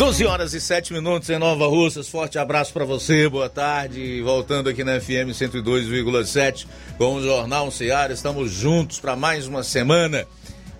12 horas e 7 minutos em Nova Russas. Forte abraço para você, boa tarde. Voltando aqui na FM 102,7 com o Jornal Ceará. Estamos juntos para mais uma semana.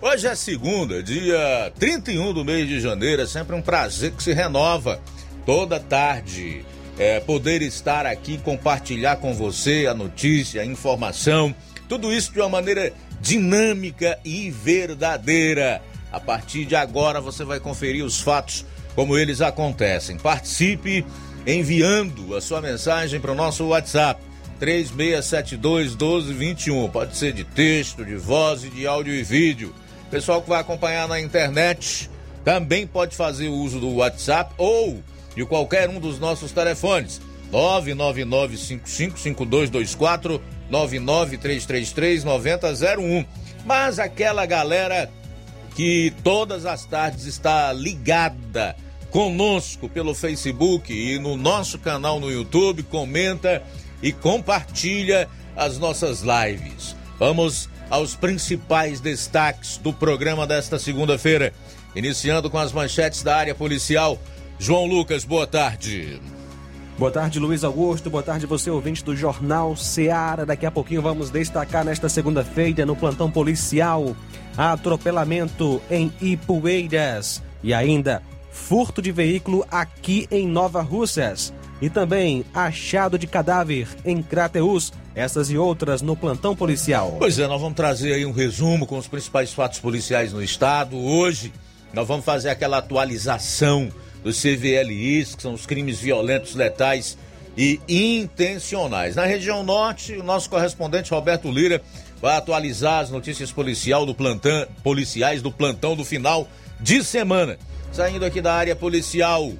Hoje é segunda, dia 31 do mês de janeiro. É sempre um prazer que se renova toda tarde. É, poder estar aqui, compartilhar com você a notícia, a informação, tudo isso de uma maneira dinâmica e verdadeira. A partir de agora você vai conferir os fatos como eles acontecem. Participe enviando a sua mensagem para o nosso WhatsApp 3672 1221. Pode ser de texto, de voz e de áudio e vídeo. Pessoal que vai acompanhar na internet também pode fazer uso do WhatsApp ou de qualquer um dos nossos telefones. 999555224 993339001. Mas aquela galera que todas as tardes está ligada conosco pelo Facebook e no nosso canal no YouTube, comenta e compartilha as nossas lives. Vamos aos principais destaques do programa desta segunda-feira, iniciando com as manchetes da área policial. João Lucas, boa tarde. Boa tarde, Luiz Augusto. Boa tarde, você ouvinte do Jornal Seara. Daqui a pouquinho vamos destacar nesta segunda-feira no plantão policial atropelamento em Ipueiras e ainda furto de veículo aqui em Nova Russas e também achado de cadáver em Crateus, essas e outras no plantão policial. Pois é, nós vamos trazer aí um resumo com os principais fatos policiais no estado. Hoje nós vamos fazer aquela atualização dos CVLIs, que são os crimes violentos, letais e intencionais. Na região norte, o nosso correspondente Roberto Lira vai atualizar as notícias policial do plantão, policiais do plantão do final de semana. Saindo aqui da área policial,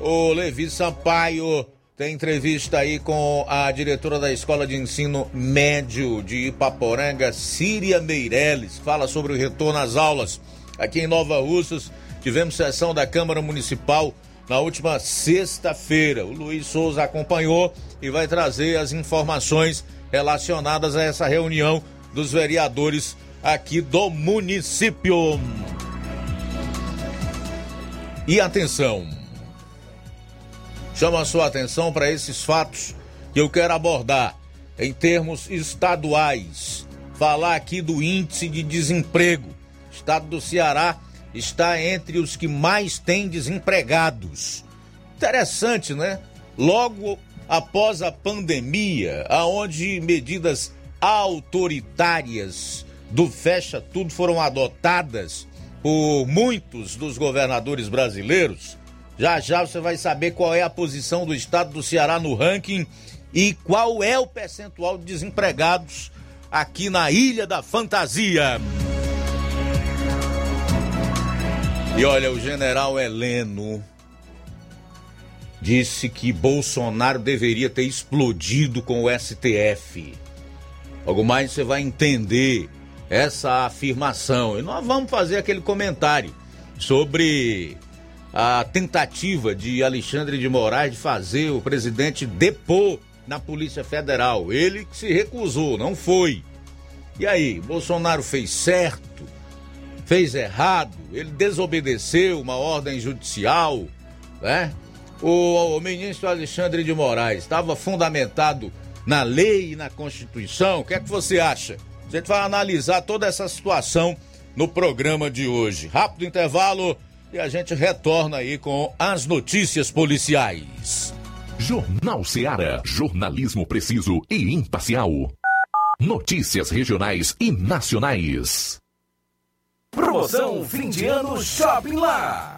o Levi Sampaio tem entrevista aí com a diretora da Escola de Ensino Médio de Ipaporanga, Síria Meirelles, fala sobre o retorno às aulas. Aqui em Nova Russas, tivemos sessão da Câmara Municipal na última sexta-feira. O Luiz Souza acompanhou e vai trazer as informações relacionadas a essa reunião dos vereadores aqui do município. E atenção, chama a sua atenção para esses fatos que eu quero abordar em termos estaduais. Falar aqui do índice de desemprego. Estado do Ceará está entre os que mais têm desempregados. Interessante, né? Logo após a pandemia, aonde medidas autoritárias do fecha tudo foram adotadas por muitos dos governadores brasileiros. Já já você vai saber qual é a posição do estado do Ceará no ranking e qual é o percentual de desempregados aqui na Ilha da Fantasia. E olha, o general Heleno disse que Bolsonaro deveria ter explodido com o STF. Logo mais você vai entender essa afirmação. E nós vamos fazer aquele comentário sobre a tentativa de Alexandre de Moraes de fazer o presidente depor na Polícia Federal. Ele que se recusou, não foi. E aí, Bolsonaro fez certo? Fez errado? Ele desobedeceu uma ordem judicial, né? O, o ministro Alexandre de Moraes estava fundamentado na lei e na Constituição? O que é que você acha? A gente vai analisar toda essa situação no programa de hoje. Rápido intervalo e a gente retorna aí com as notícias policiais. Jornal Seara. Jornalismo preciso e imparcial. Notícias regionais e nacionais. Promoção fim de ano Shopping Lá.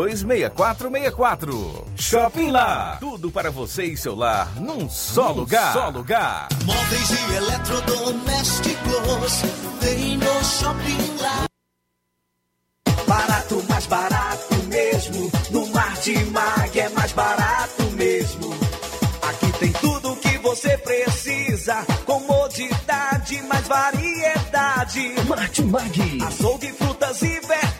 6464. Shopping Lá. Tudo para você e seu lar num só num lugar. Só lugar. Móveis e eletrodomésticos. Vem no Shopping Lá. Barato, mais barato mesmo. No Martimag é mais barato mesmo. Aqui tem tudo o que você precisa. Comodidade, mais variedade. Martimag. Açougue, frutas e verduras.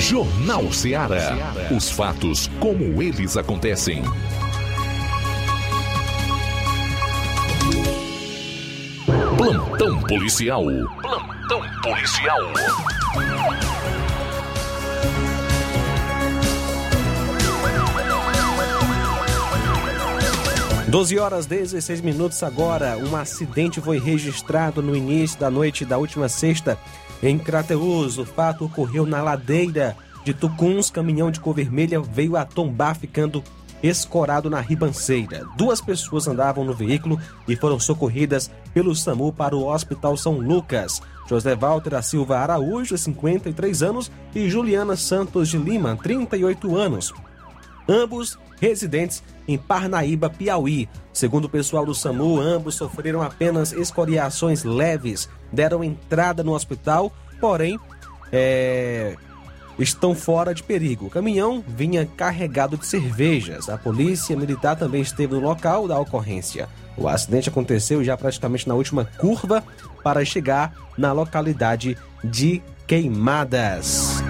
Jornal Ceará. Os fatos como eles acontecem. Plantão policial. Plantão policial. Doze horas 16 minutos agora. Um acidente foi registrado no início da noite da última sexta em Crateus, o fato ocorreu na ladeira de Tucuns. Caminhão de cor vermelha veio a tombar, ficando escorado na ribanceira. Duas pessoas andavam no veículo e foram socorridas pelo SAMU para o Hospital São Lucas. José Walter da Silva Araújo, 53 anos, e Juliana Santos de Lima, 38 anos. ambos residentes em Parnaíba, Piauí. Segundo o pessoal do SAMU, ambos sofreram apenas escoriações leves, deram entrada no hospital, porém é, estão fora de perigo. O caminhão vinha carregado de cervejas. A polícia militar também esteve no local da ocorrência. O acidente aconteceu já praticamente na última curva para chegar na localidade de Queimadas.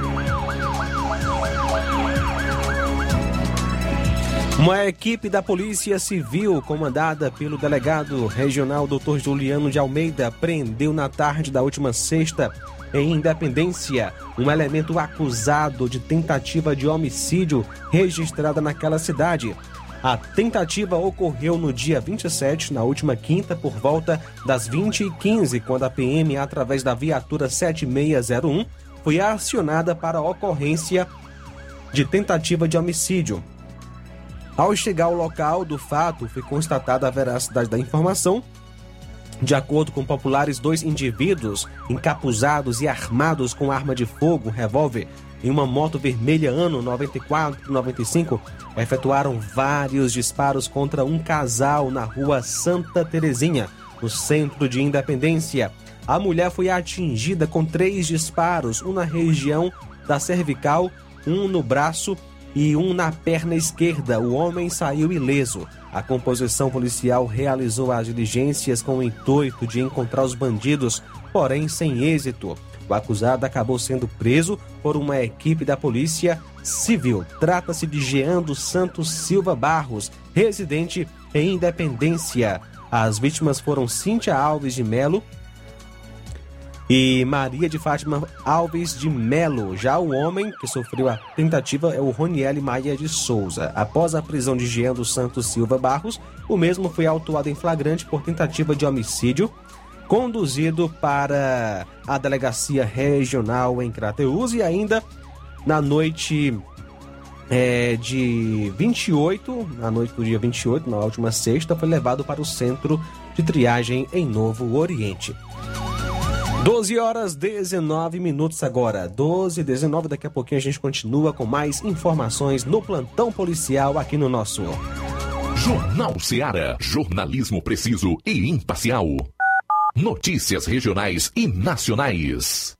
Uma equipe da Polícia Civil, comandada pelo delegado regional Dr. Juliano de Almeida, prendeu na tarde da última sexta, em Independência, um elemento acusado de tentativa de homicídio registrada naquela cidade. A tentativa ocorreu no dia 27, na última quinta, por volta das 20h15, quando a PM, através da viatura 7601, foi acionada para a ocorrência de tentativa de homicídio. Ao chegar ao local do fato, foi constatada a veracidade da informação. De acordo com populares, dois indivíduos encapuzados e armados com arma de fogo, revólver, em uma moto vermelha ano 94-95, efetuaram vários disparos contra um casal na rua Santa Terezinha, no centro de Independência. A mulher foi atingida com três disparos, um na região da cervical, um no braço e um na perna esquerda. O homem saiu ileso. A composição policial realizou as diligências com o intuito de encontrar os bandidos, porém sem êxito. O acusado acabou sendo preso por uma equipe da Polícia Civil. Trata-se de Jean dos Santos Silva Barros, residente em Independência. As vítimas foram Cíntia Alves de Melo, e Maria de Fátima Alves de Melo. Já o homem que sofreu a tentativa é o Roniele Maia de Souza. Após a prisão de Jean dos Santos Silva Barros, o mesmo foi autuado em flagrante por tentativa de homicídio, conduzido para a delegacia regional em Crateús e ainda na noite é, de 28, na noite do dia 28, na última sexta, foi levado para o centro de triagem em Novo Oriente. 12 horas 19 minutos agora. 12 e 19, daqui a pouquinho a gente continua com mais informações no plantão policial aqui no nosso Jornal Seara. Jornalismo preciso e imparcial. Notícias regionais e nacionais.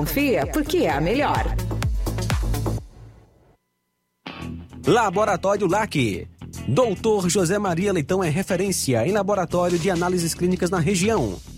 porque é a melhor. Laboratório LAC. Doutor José Maria Leitão é referência em laboratório de análises clínicas na região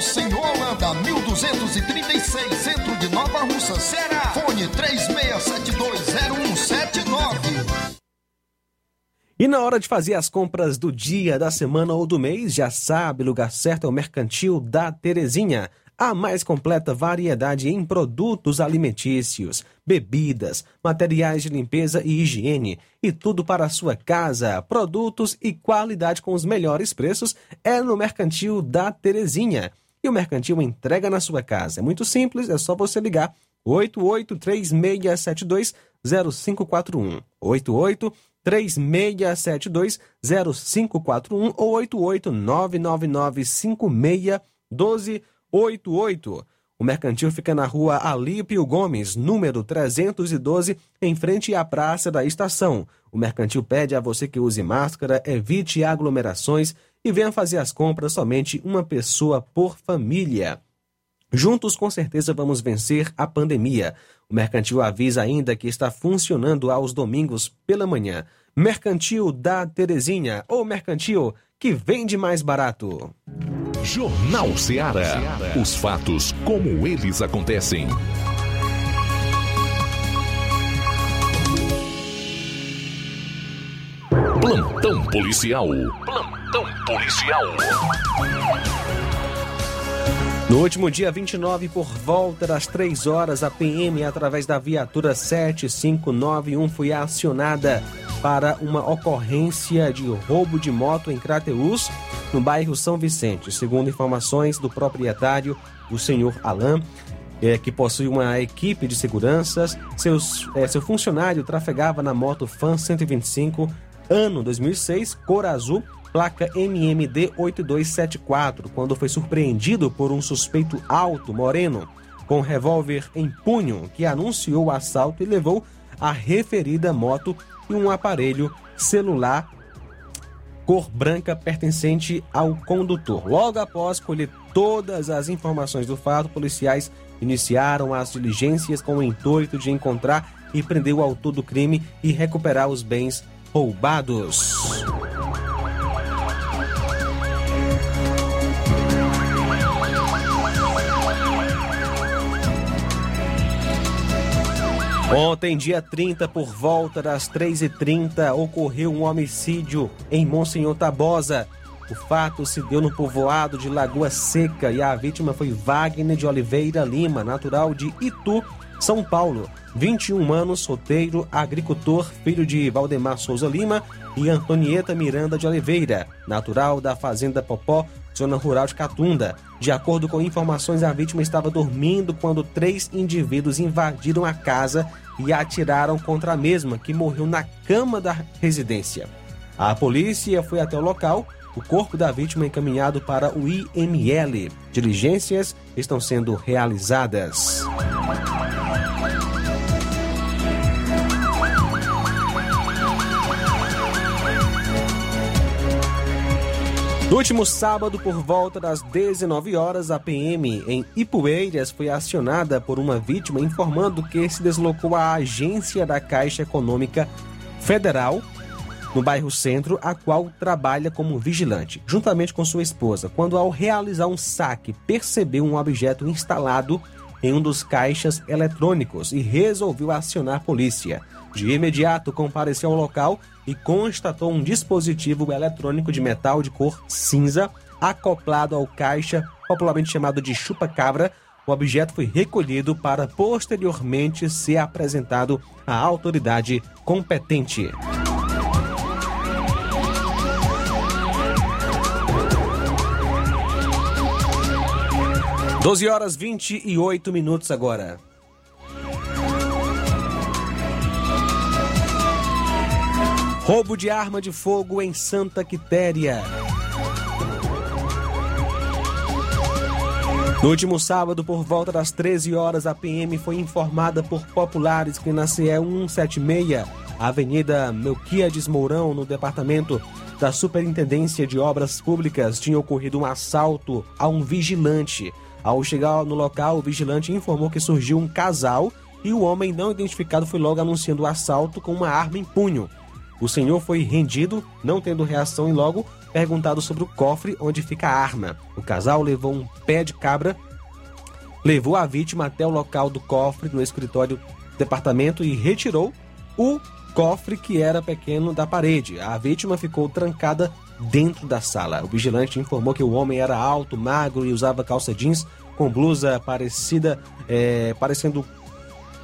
Rua Monsenhor Holanda, 1236, centro de Nova Russa, Ceará. Fone 36720179. E na hora de fazer as compras do dia, da semana ou do mês, já sabe, lugar certo é o Mercantil da Terezinha. A mais completa variedade em produtos alimentícios, bebidas, materiais de limpeza e higiene e tudo para a sua casa. Produtos e qualidade com os melhores preços é no Mercantil da Terezinha. E o Mercantil entrega na sua casa. É muito simples, é só você ligar 8836720541. 88 36720541 ou 88999561288. O mercantil fica na rua Alípio Gomes, número 312, em frente à Praça da Estação. O mercantil pede a você que use máscara, evite aglomerações e venha fazer as compras somente uma pessoa por família. Juntos, com certeza, vamos vencer a pandemia. O Mercantil avisa ainda que está funcionando aos domingos pela manhã. Mercantil da Terezinha, ou Mercantil que vende mais barato. Jornal Ceará. Os fatos como eles acontecem. Plantão policial. Plantão policial. No último dia 29, por volta das 3 horas, a PM, através da viatura 7591, foi acionada para uma ocorrência de roubo de moto em Crateús, no bairro São Vicente. Segundo informações do proprietário, o senhor Alain, é, que possui uma equipe de seguranças, seus, é, seu funcionário trafegava na moto Fan 125, ano 2006, cor azul, placa MMD 8274, quando foi surpreendido por um suspeito alto, moreno, com revólver em punho, que anunciou o assalto e levou a referida moto e um aparelho celular cor branca pertencente ao condutor. Logo após colher todas as informações do fato, policiais iniciaram as diligências com o intuito de encontrar e prender o autor do crime e recuperar os bens roubados. Ontem, dia 30, por volta das 3h30, ocorreu um homicídio em Monsenhor Tabosa. O fato se deu no povoado de Lagoa Seca e a vítima foi Wagner de Oliveira Lima, natural de Itu, São Paulo. 21 anos, solteiro, agricultor, filho de Valdemar Souza Lima e Antonieta Miranda de Oliveira, natural da Fazenda Popó, zona rural de Catunda. De acordo com informações, a vítima estava dormindo quando três indivíduos invadiram a casa e atiraram contra a mesma, que morreu na cama da residência. A polícia foi até o local, o corpo da vítima encaminhado para o IML. Diligências estão sendo realizadas. No último sábado, por volta das 19 horas, a PM em Ipueiras foi acionada por uma vítima informando que se deslocou à agência da Caixa Econômica Federal no bairro Centro, a qual trabalha como vigilante, juntamente com sua esposa, quando ao realizar um saque percebeu um objeto instalado em um dos caixas eletrônicos e resolveu acionar a polícia. De imediato compareceu ao local e constatou um dispositivo eletrônico de metal de cor cinza acoplado ao caixa, popularmente chamado de chupa-cabra. O objeto foi recolhido para posteriormente ser apresentado à autoridade competente. Doze horas vinte e oito minutos agora. Roubo de arma de fogo em Santa Quitéria. No último sábado, por volta das 13 horas, a PM foi informada por populares que na CE 176, Avenida Melquiades Mourão, no departamento da Superintendência de Obras Públicas, tinha ocorrido um assalto a um vigilante. Ao chegar no local, o vigilante informou que surgiu um casal e o homem não identificado foi logo anunciando o assalto com uma arma em punho. O senhor foi rendido, não tendo reação e logo perguntado sobre o cofre onde fica a arma. O casal levou um pé de cabra, levou a vítima até o local do cofre no escritório do departamento e retirou o cofre que era pequeno da parede. A vítima ficou trancada dentro da sala. O vigilante informou que o homem era alto, magro e usava calça jeans com blusa parecida, é, parecendo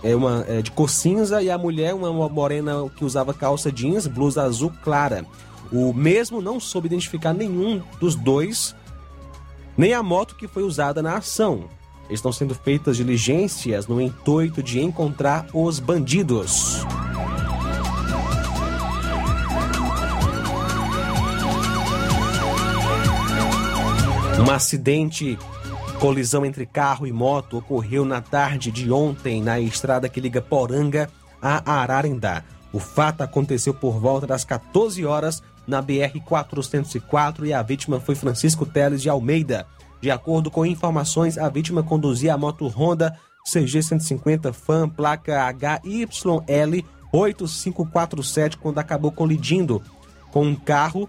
é uma é, de cor cinza e a mulher uma morena que usava calça jeans, blusa azul clara. O mesmo não soube identificar nenhum dos dois, nem a moto que foi usada na ação. Estão sendo feitas diligências no intuito de encontrar os bandidos. Um acidente Colisão entre carro e moto ocorreu na tarde de ontem na estrada que liga Poranga a Ararendá. O fato aconteceu por volta das 14 horas na BR 404 e a vítima foi Francisco Teles de Almeida. De acordo com informações, a vítima conduzia a moto Honda CG 150 Fan placa HYL 8547 quando acabou colidindo com um carro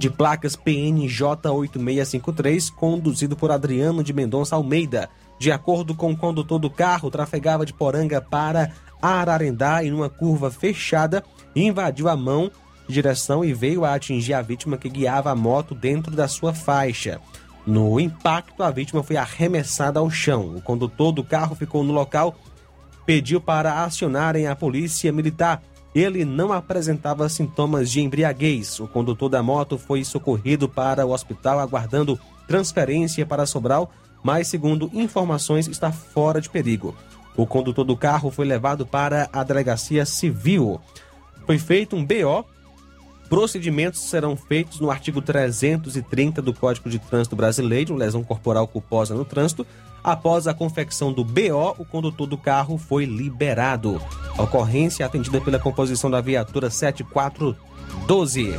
de placas PNJ 8653, conduzido por Adriano de Mendonça Almeida. De acordo com o condutor do carro, trafegava de Poranga para Ararendá em uma curva fechada, invadiu a mão de direção e veio a atingir a vítima que guiava a moto dentro da sua faixa. No impacto, a vítima foi arremessada ao chão. O condutor do carro ficou no local, pediu para acionarem a polícia militar ele não apresentava sintomas de embriaguez. O condutor da moto foi socorrido para o hospital aguardando transferência para Sobral, mas, segundo informações, está fora de perigo. O condutor do carro foi levado para a delegacia civil. Foi feito um BO. Procedimentos serão feitos no artigo 330 do Código de Trânsito Brasileiro, lesão corporal culposa no trânsito, Após a confecção do BO, o condutor do carro foi liberado. A ocorrência atendida pela composição da viatura 7412.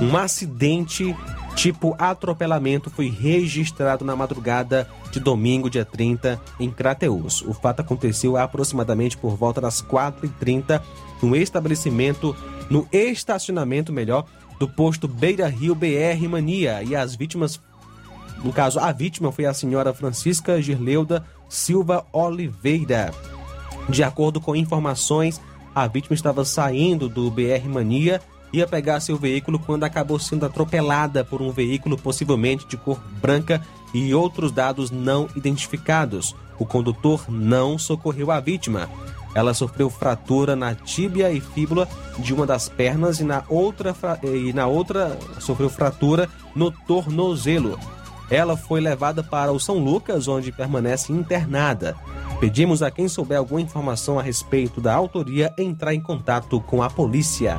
Um acidente tipo atropelamento foi registrado na madrugada de domingo, dia 30, em Crateus. O fato aconteceu aproximadamente por volta das 4h30 no estabelecimento, no estacionamento melhor, do posto Beira Rio BR Mania. E as vítimas, no caso, a vítima foi a senhora Francisca Girleuda Silva Oliveira. De acordo com informações, a vítima estava saindo do BR Mania ia pegar seu veículo quando acabou sendo atropelada por um veículo possivelmente de cor branca e outros dados não identificados. O condutor não socorreu a vítima. Ela sofreu fratura na tíbia e fíbula de uma das pernas e na outra, e na outra sofreu fratura no tornozelo. Ela foi levada para o São Lucas, onde permanece internada. Pedimos a quem souber alguma informação a respeito da autoria entrar em contato com a polícia.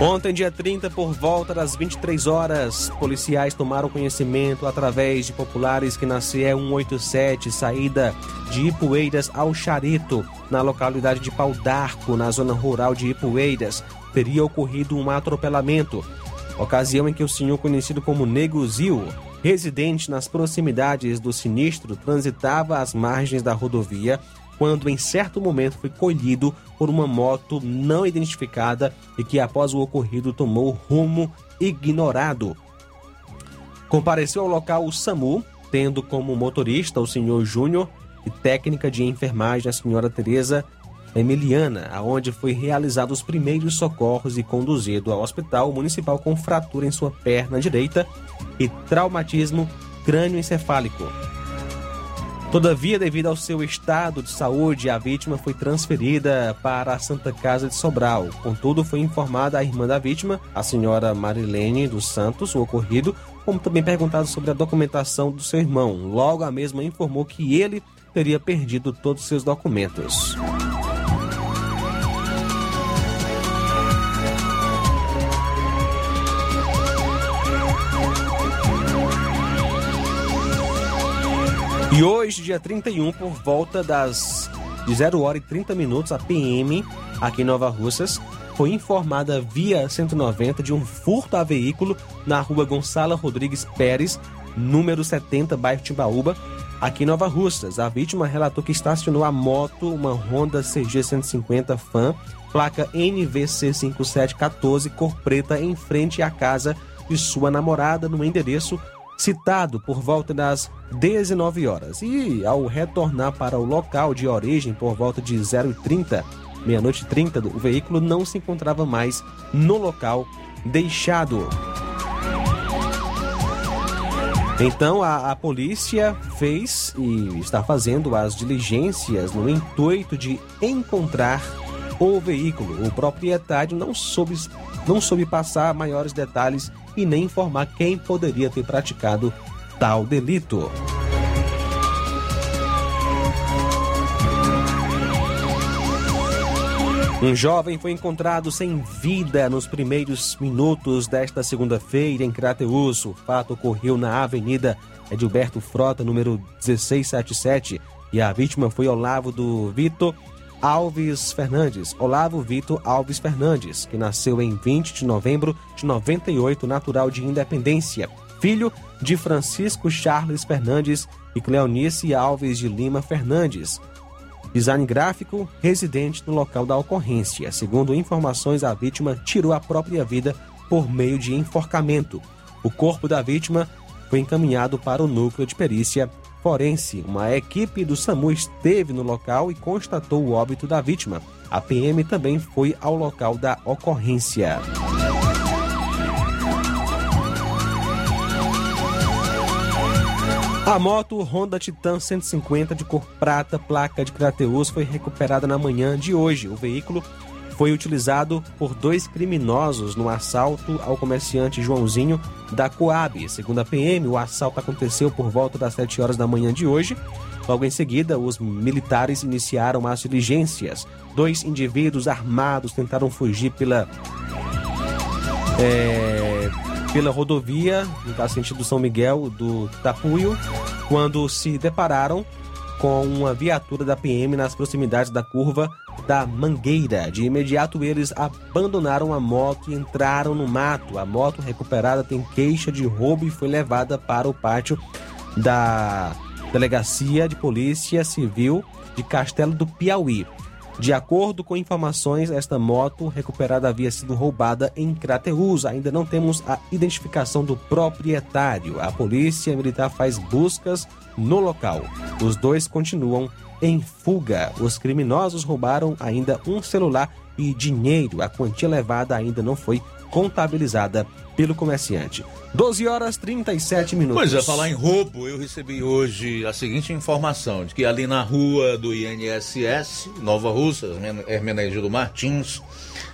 Ontem, dia 30, por volta das 23 horas, policiais tomaram conhecimento através de populares que na CE 187, saída de Ipueiras ao Charito, na localidade de Pau d'Arco, na zona rural de Ipueiras, teria ocorrido um atropelamento. Ocasião em que o senhor conhecido como Nego residente nas proximidades do sinistro, transitava às margens da rodovia quando em certo momento foi colhido por uma moto não identificada e que após o ocorrido tomou rumo ignorado. Compareceu ao local o SAMU, tendo como motorista o senhor Júnior e técnica de enfermagem a senhora Teresa Emiliana, aonde foi realizado os primeiros socorros e conduzido ao hospital municipal com fratura em sua perna direita e traumatismo crânioencefálico. Todavia, devido ao seu estado de saúde, a vítima foi transferida para a Santa Casa de Sobral. Contudo, foi informada a irmã da vítima, a senhora Marilene dos Santos, o ocorrido, como também perguntado sobre a documentação do seu irmão. Logo, a mesma informou que ele teria perdido todos os seus documentos. E hoje, dia 31, por volta das de 0 hora e 30 minutos, a PM, aqui em Nova Russas, foi informada via 190 de um furto a veículo na rua Gonçala Rodrigues Pérez, número 70, bairro Timbaúba, aqui em Nova Russas. A vítima relatou que estacionou a moto, uma Honda CG 150 Fan, placa NVC 5714, cor preta, em frente à casa de sua namorada no endereço citado por volta das 19 horas. E ao retornar para o local de origem por volta de 0h30, meia-noite 30, o veículo não se encontrava mais no local deixado. Então a, a, polícia fez e está fazendo as diligências no intuito de encontrar o veículo. O proprietário não soube, não soube passar maiores detalhes e nem informar quem poderia ter praticado tal delito. Um jovem foi encontrado sem vida nos primeiros minutos desta segunda-feira em Crateus. O fato ocorreu na Avenida Edilberto Frota, número 1677, e a vítima foi Olavo do Vitor Alves Fernandes, Olavo Vitor Alves Fernandes, que nasceu em 20 de novembro de 98, natural de Independência, filho de Francisco Charles Fernandes e Cleonice Alves de Lima Fernandes. Design gráfico, residente no local da ocorrência. Segundo informações, a vítima tirou a própria vida por meio de enforcamento. O corpo da vítima foi encaminhado para o núcleo de perícia forense. Uma equipe do SAMU esteve no local e constatou o óbito da vítima. A PM também foi ao local da ocorrência. A moto Honda Titan 150 de cor prata, placa de Crateus, foi recuperada na manhã de hoje. O veículo foi utilizado por dois criminosos no assalto ao comerciante Joãozinho da Coab. Segundo a PM, o assalto aconteceu por volta das 7 horas da manhã de hoje. Logo em seguida, os militares iniciaram as diligências. Dois indivíduos armados tentaram fugir pela. É, pela rodovia, no sentido São Miguel do Tapuio, quando se depararam com uma viatura da PM nas proximidades da curva da Mangueira. De imediato, eles abandonaram a moto e entraram no mato. A moto recuperada tem queixa de roubo e foi levada para o pátio da Delegacia de Polícia Civil de Castelo do Piauí. De acordo com informações, esta moto recuperada havia sido roubada em Crateús. Ainda não temos a identificação do proprietário. A polícia militar faz buscas no local. Os dois continuam em fuga. Os criminosos roubaram ainda um celular e dinheiro. A quantia levada ainda não foi contabilizada pelo comerciante. 12 horas 37 minutos. Pois é, falar em roubo, eu recebi hoje a seguinte informação: de que ali na rua do INSS, Nova Russa, Hermenegildo Martins,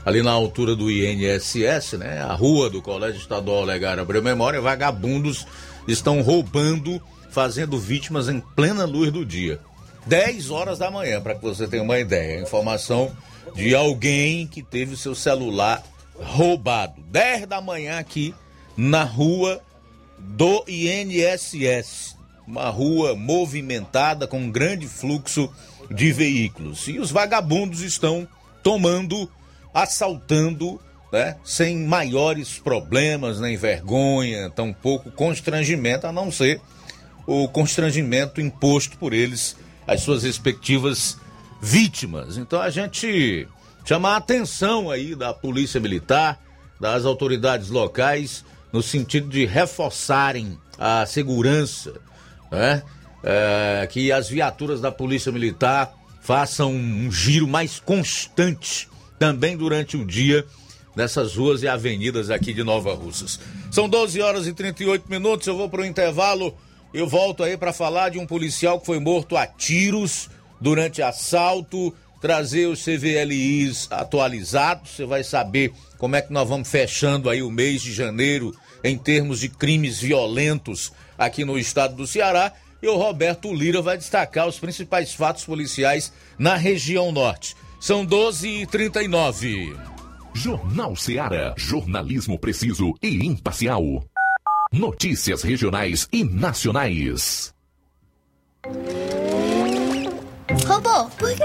ali na altura do INSS, né? A rua do Colégio Estadual Olegário Abreu Memória, vagabundos estão roubando, fazendo vítimas em plena luz do dia. 10 horas da manhã, para que você tenha uma ideia. Informação de alguém que teve o seu celular roubado. 10 da manhã aqui na rua do INSS. Uma rua movimentada com um grande fluxo de veículos. E os vagabundos estão tomando, assaltando, né, sem maiores problemas, nem vergonha, tampouco constrangimento, a não ser o constrangimento imposto por eles às suas respectivas vítimas. Então a gente chama a atenção aí da Polícia Militar, das autoridades locais, no sentido de reforçarem a segurança, né? É, que as viaturas da Polícia Militar façam um giro mais constante também durante o dia nessas ruas e avenidas aqui de Nova Russas. São 12 horas e 38 minutos, eu vou para o intervalo. Eu volto aí para falar de um policial que foi morto a tiros durante assalto trazer os CVLIs atualizados. Você vai saber como é que nós vamos fechando aí o mês de janeiro em termos de crimes violentos aqui no estado do Ceará. E o Roberto Lira vai destacar os principais fatos policiais na região norte. São 12h39. Jornal Ceará. Jornalismo preciso e imparcial. Notícias regionais e nacionais. Robô, por que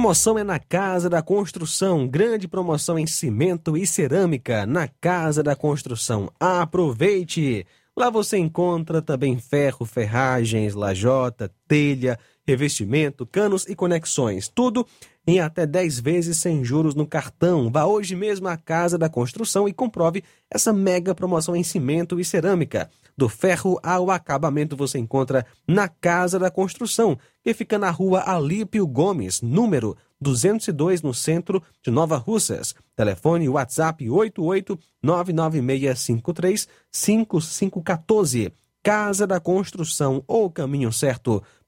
Promoção é na Casa da Construção. Grande promoção em cimento e cerâmica na Casa da Construção. Aproveite! Lá você encontra também ferro, ferragens, lajota, telha, revestimento, canos e conexões. Tudo em até 10 vezes sem juros no cartão. Vá hoje mesmo à Casa da Construção e comprove essa mega promoção em cimento e cerâmica. Do ferro ao acabamento você encontra na Casa da Construção, que fica na rua Alípio Gomes, número 202, no centro de Nova Russas. Telefone WhatsApp 88-99653-5514. Casa da Construção, o caminho certo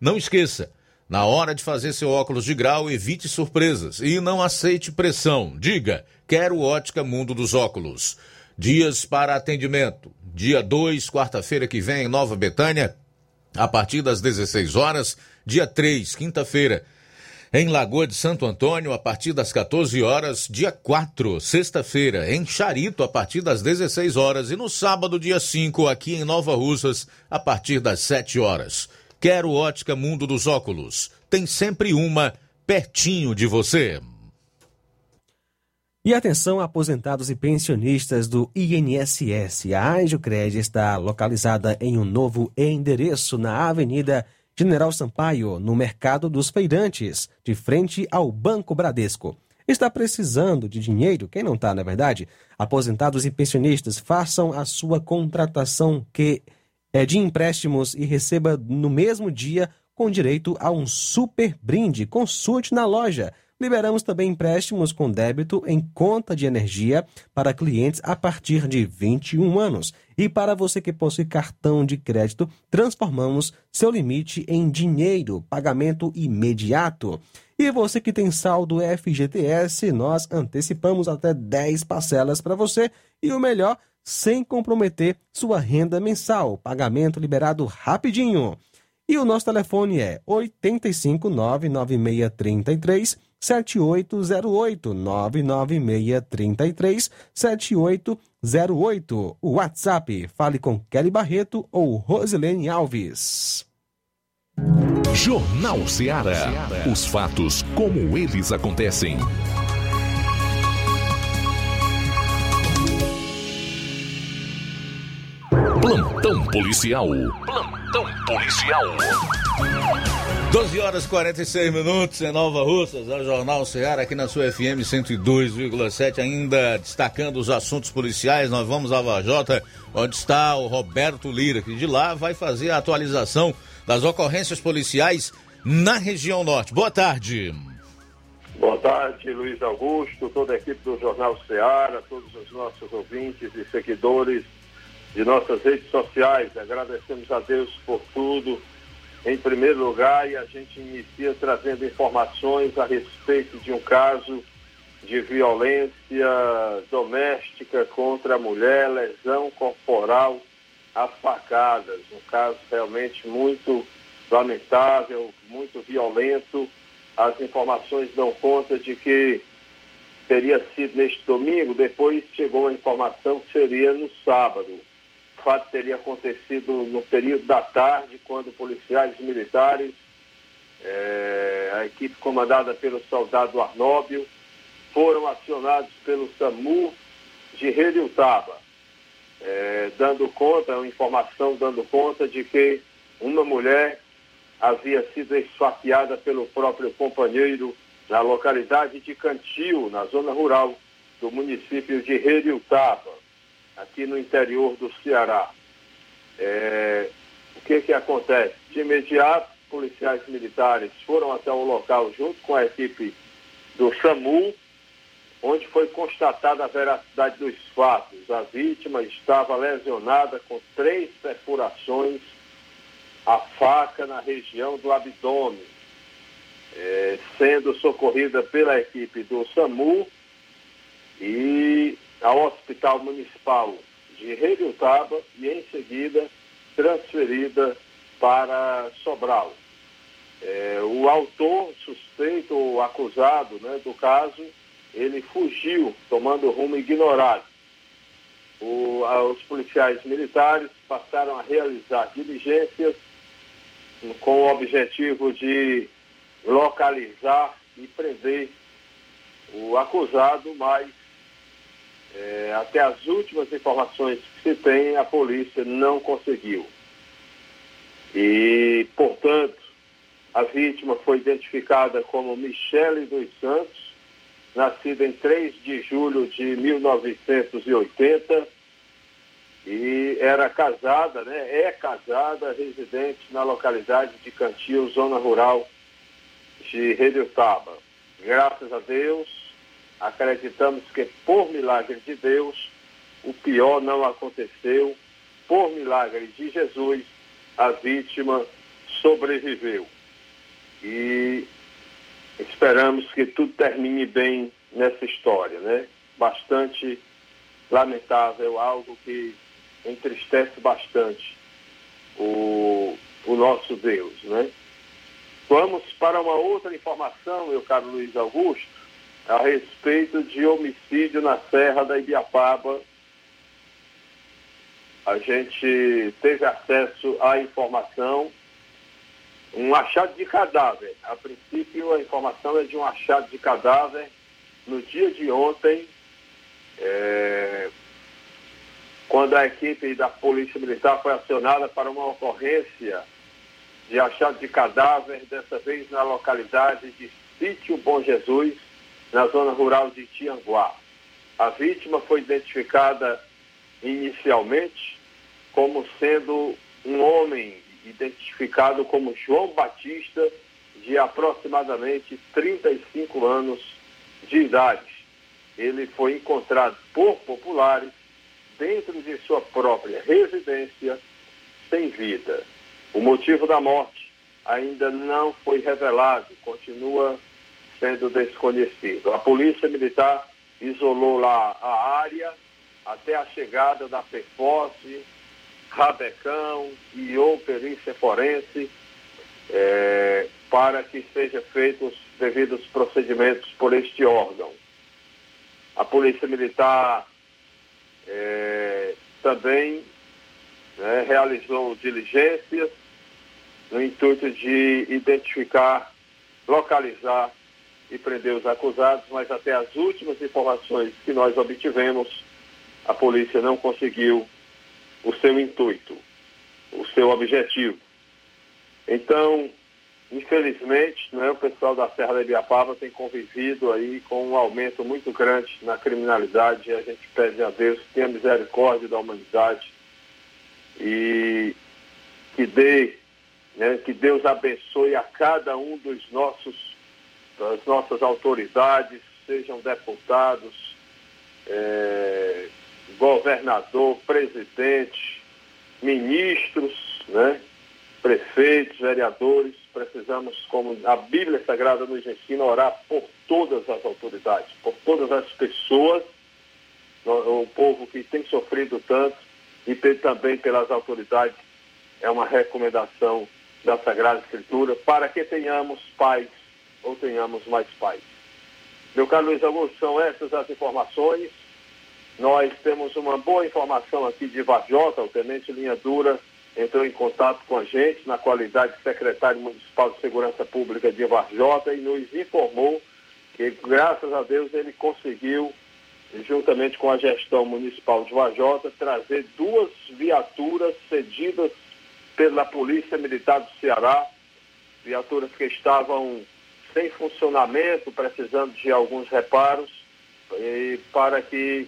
Não esqueça, na hora de fazer seu óculos de grau, evite surpresas e não aceite pressão. Diga: Quero Ótica Mundo dos Óculos. Dias para atendimento. Dia 2, quarta-feira que vem, em Nova Betânia, a partir das 16 horas. Dia 3, quinta-feira, em Lagoa de Santo Antônio, a partir das 14 horas. Dia 4, sexta-feira, em Charito, a partir das 16 horas. E no sábado, dia 5, aqui em Nova Russas, a partir das 7 horas. Quero Ótica Mundo dos Óculos. Tem sempre uma pertinho de você. E atenção, aposentados e pensionistas do INSS. A Angiocred está localizada em um novo endereço na Avenida General Sampaio, no Mercado dos Feirantes, de frente ao Banco Bradesco. Está precisando de dinheiro? Quem não está, na é verdade? Aposentados e pensionistas, façam a sua contratação que é de empréstimos e receba no mesmo dia com direito a um super brinde. Consulte na loja. Liberamos também empréstimos com débito em conta de energia para clientes a partir de 21 anos. E para você que possui cartão de crédito, transformamos seu limite em dinheiro, pagamento imediato. E você que tem saldo FGTS, nós antecipamos até 10 parcelas para você. E o melhor, sem comprometer sua renda mensal. Pagamento liberado rapidinho. E o nosso telefone é 8599633 7808 99633 7808. O WhatsApp, fale com Kelly Barreto ou Rosilene Alves. Jornal Ceará. Os fatos como eles acontecem. Plantão policial. Plantão policial. 12 horas e 46 minutos em Nova Russas, é o Jornal Ceará aqui na sua FM 102,7, ainda destacando os assuntos policiais. Nós vamos à Vajota, onde está o Roberto Lira, que de lá vai fazer a atualização das ocorrências policiais na região norte. Boa tarde. Boa tarde, Luiz Augusto, toda a equipe do Jornal Ceará, todos os nossos ouvintes e seguidores de nossas redes sociais. Agradecemos a Deus por tudo, em primeiro lugar, e a gente inicia trazendo informações a respeito de um caso de violência doméstica contra a mulher, lesão corporal às facadas. Um caso realmente muito lamentável, muito violento. As informações dão conta de que teria sido neste domingo, depois chegou a informação que seria no sábado fato teria acontecido no período da tarde, quando policiais militares, é, a equipe comandada pelo soldado Arnóbio, foram acionados pelo SAMU de Redutaba, é, dando conta, uma informação dando conta de que uma mulher havia sido esfaqueada pelo próprio companheiro na localidade de Cantil, na zona rural do município de Redutaba, aqui no interior do Ceará. É, o que que acontece? De imediato, policiais militares foram até o local junto com a equipe do SAMU, onde foi constatada a veracidade dos fatos. A vítima estava lesionada com três perfurações a faca na região do abdômen, é, sendo socorrida pela equipe do SAMU e ao Hospital Municipal de Redutaba e em seguida transferida para Sobral. É, o autor, suspeito ou acusado né, do caso, ele fugiu, tomando rumo ignorado. O, a, os policiais militares passaram a realizar diligências com o objetivo de localizar e prender o acusado, mas é, até as últimas informações que se tem, a polícia não conseguiu. E, portanto, a vítima foi identificada como Michele dos Santos, nascida em 3 de julho de 1980 e era casada, né? É casada, residente na localidade de Cantil, zona rural de Redutaba. Graças a Deus, acreditamos que por milagre de Deus, o pior não aconteceu. Por milagre de Jesus, a vítima sobreviveu. E esperamos que tudo termine bem nessa história, né? Bastante lamentável, algo que entristece bastante o, o nosso Deus, né? Vamos para uma outra informação, meu caro Luiz Augusto, a respeito de homicídio na Serra da Ibiapaba. A gente teve acesso à informação, um achado de cadáver. A princípio, a informação é de um achado de cadáver no dia de ontem, é, quando a equipe da Polícia Militar foi acionada para uma ocorrência de achado de cadáver, dessa vez na localidade de Sítio Bom Jesus, na zona rural de Tianguá. A vítima foi identificada inicialmente como sendo um homem identificado como João Batista, de aproximadamente 35 anos de idade. Ele foi encontrado por populares dentro de sua própria residência sem vida. O motivo da morte ainda não foi revelado, continua sendo desconhecido. A Polícia Militar isolou lá a área até a chegada da PEFOSE, Rabecão e ou perícia forense é, para que sejam feitos os devidos procedimentos por este órgão. A Polícia Militar é, também né, realizou diligências no intuito de identificar, localizar e prender os acusados, mas até as últimas informações que nós obtivemos, a polícia não conseguiu o seu intuito, o seu objetivo. Então, Infelizmente, né, o pessoal da Serra da Ibiapaba tem convivido aí com um aumento muito grande na criminalidade e a gente pede a Deus que tenha misericórdia da humanidade e que dê, né, que Deus abençoe a cada um dos nossos, das nossas autoridades, sejam deputados, é, governador, presidente, ministros, né, prefeitos, vereadores, precisamos, como a Bíblia Sagrada nos ensina, orar por todas as autoridades, por todas as pessoas, o povo que tem sofrido tanto, e também pelas autoridades. É uma recomendação da Sagrada Escritura para que tenhamos paz ou tenhamos mais paz. Meu caro Luiz Augusto, são essas as informações Nós temos uma boa informação aqui de Varjota, o Tenente Linha Dura entrou em contato com a gente na qualidade de secretário municipal de segurança pública de Varjota e nos informou que, graças a Deus, ele conseguiu, juntamente com a gestão municipal de Varjota, trazer duas viaturas cedidas pela Polícia Militar do Ceará, viaturas que estavam sem funcionamento, precisando de alguns reparos, e para que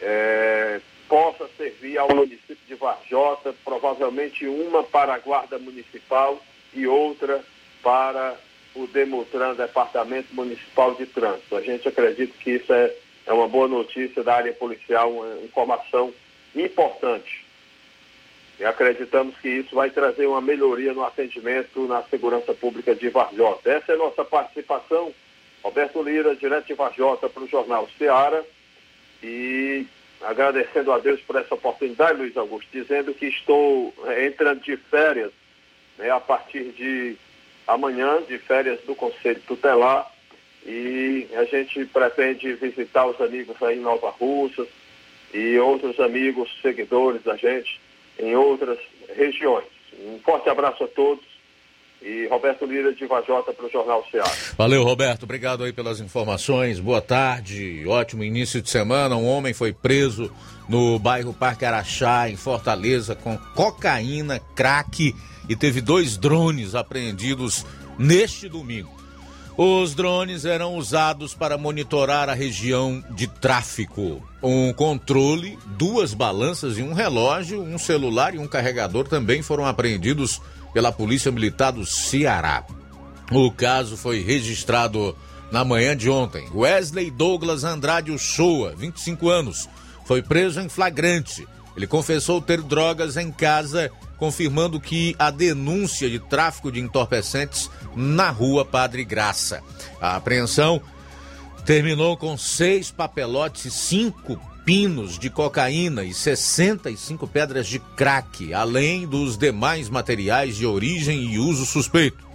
é, possa servir ao município de Varjota, provavelmente uma para a Guarda Municipal e outra para o Demutran, Departamento Municipal de Trânsito. A gente acredita que isso é, é uma boa notícia da área policial, uma informação importante. E acreditamos que isso vai trazer uma melhoria no atendimento na segurança pública de Varjota. Essa é a nossa participação. Roberto Lira, direto de Varjota, para o Jornal Ceará. E agradecendo a Deus por essa oportunidade, Luiz Augusto, dizendo que estou eh, entrando de férias né, a partir de amanhã, de férias do Conselho Tutelar, e a gente pretende visitar os amigos aí em Nova Russa e outros amigos, seguidores da gente em outras regiões. Um forte abraço a todos e Roberto Lira de Vajota para o Jornal Ceará. Valeu, Roberto. Obrigado aí pelas informações. Boa tarde. Ótimo início de semana. Um homem foi preso no bairro Parque Araxá, em Fortaleza, com cocaína, crack e teve dois drones apreendidos neste domingo. Os drones eram usados para monitorar a região de tráfico. Um controle, duas balanças e um relógio, um celular e um carregador também foram apreendidos pela Polícia Militar do Ceará. O caso foi registrado na manhã de ontem. Wesley Douglas Andrade Uchoa, 25 anos, foi preso em flagrante. Ele confessou ter drogas em casa, confirmando que a denúncia de tráfico de entorpecentes na rua Padre Graça. A apreensão terminou com seis papelotes e cinco pinos de cocaína e 65 pedras de crack, além dos demais materiais de origem e uso suspeito.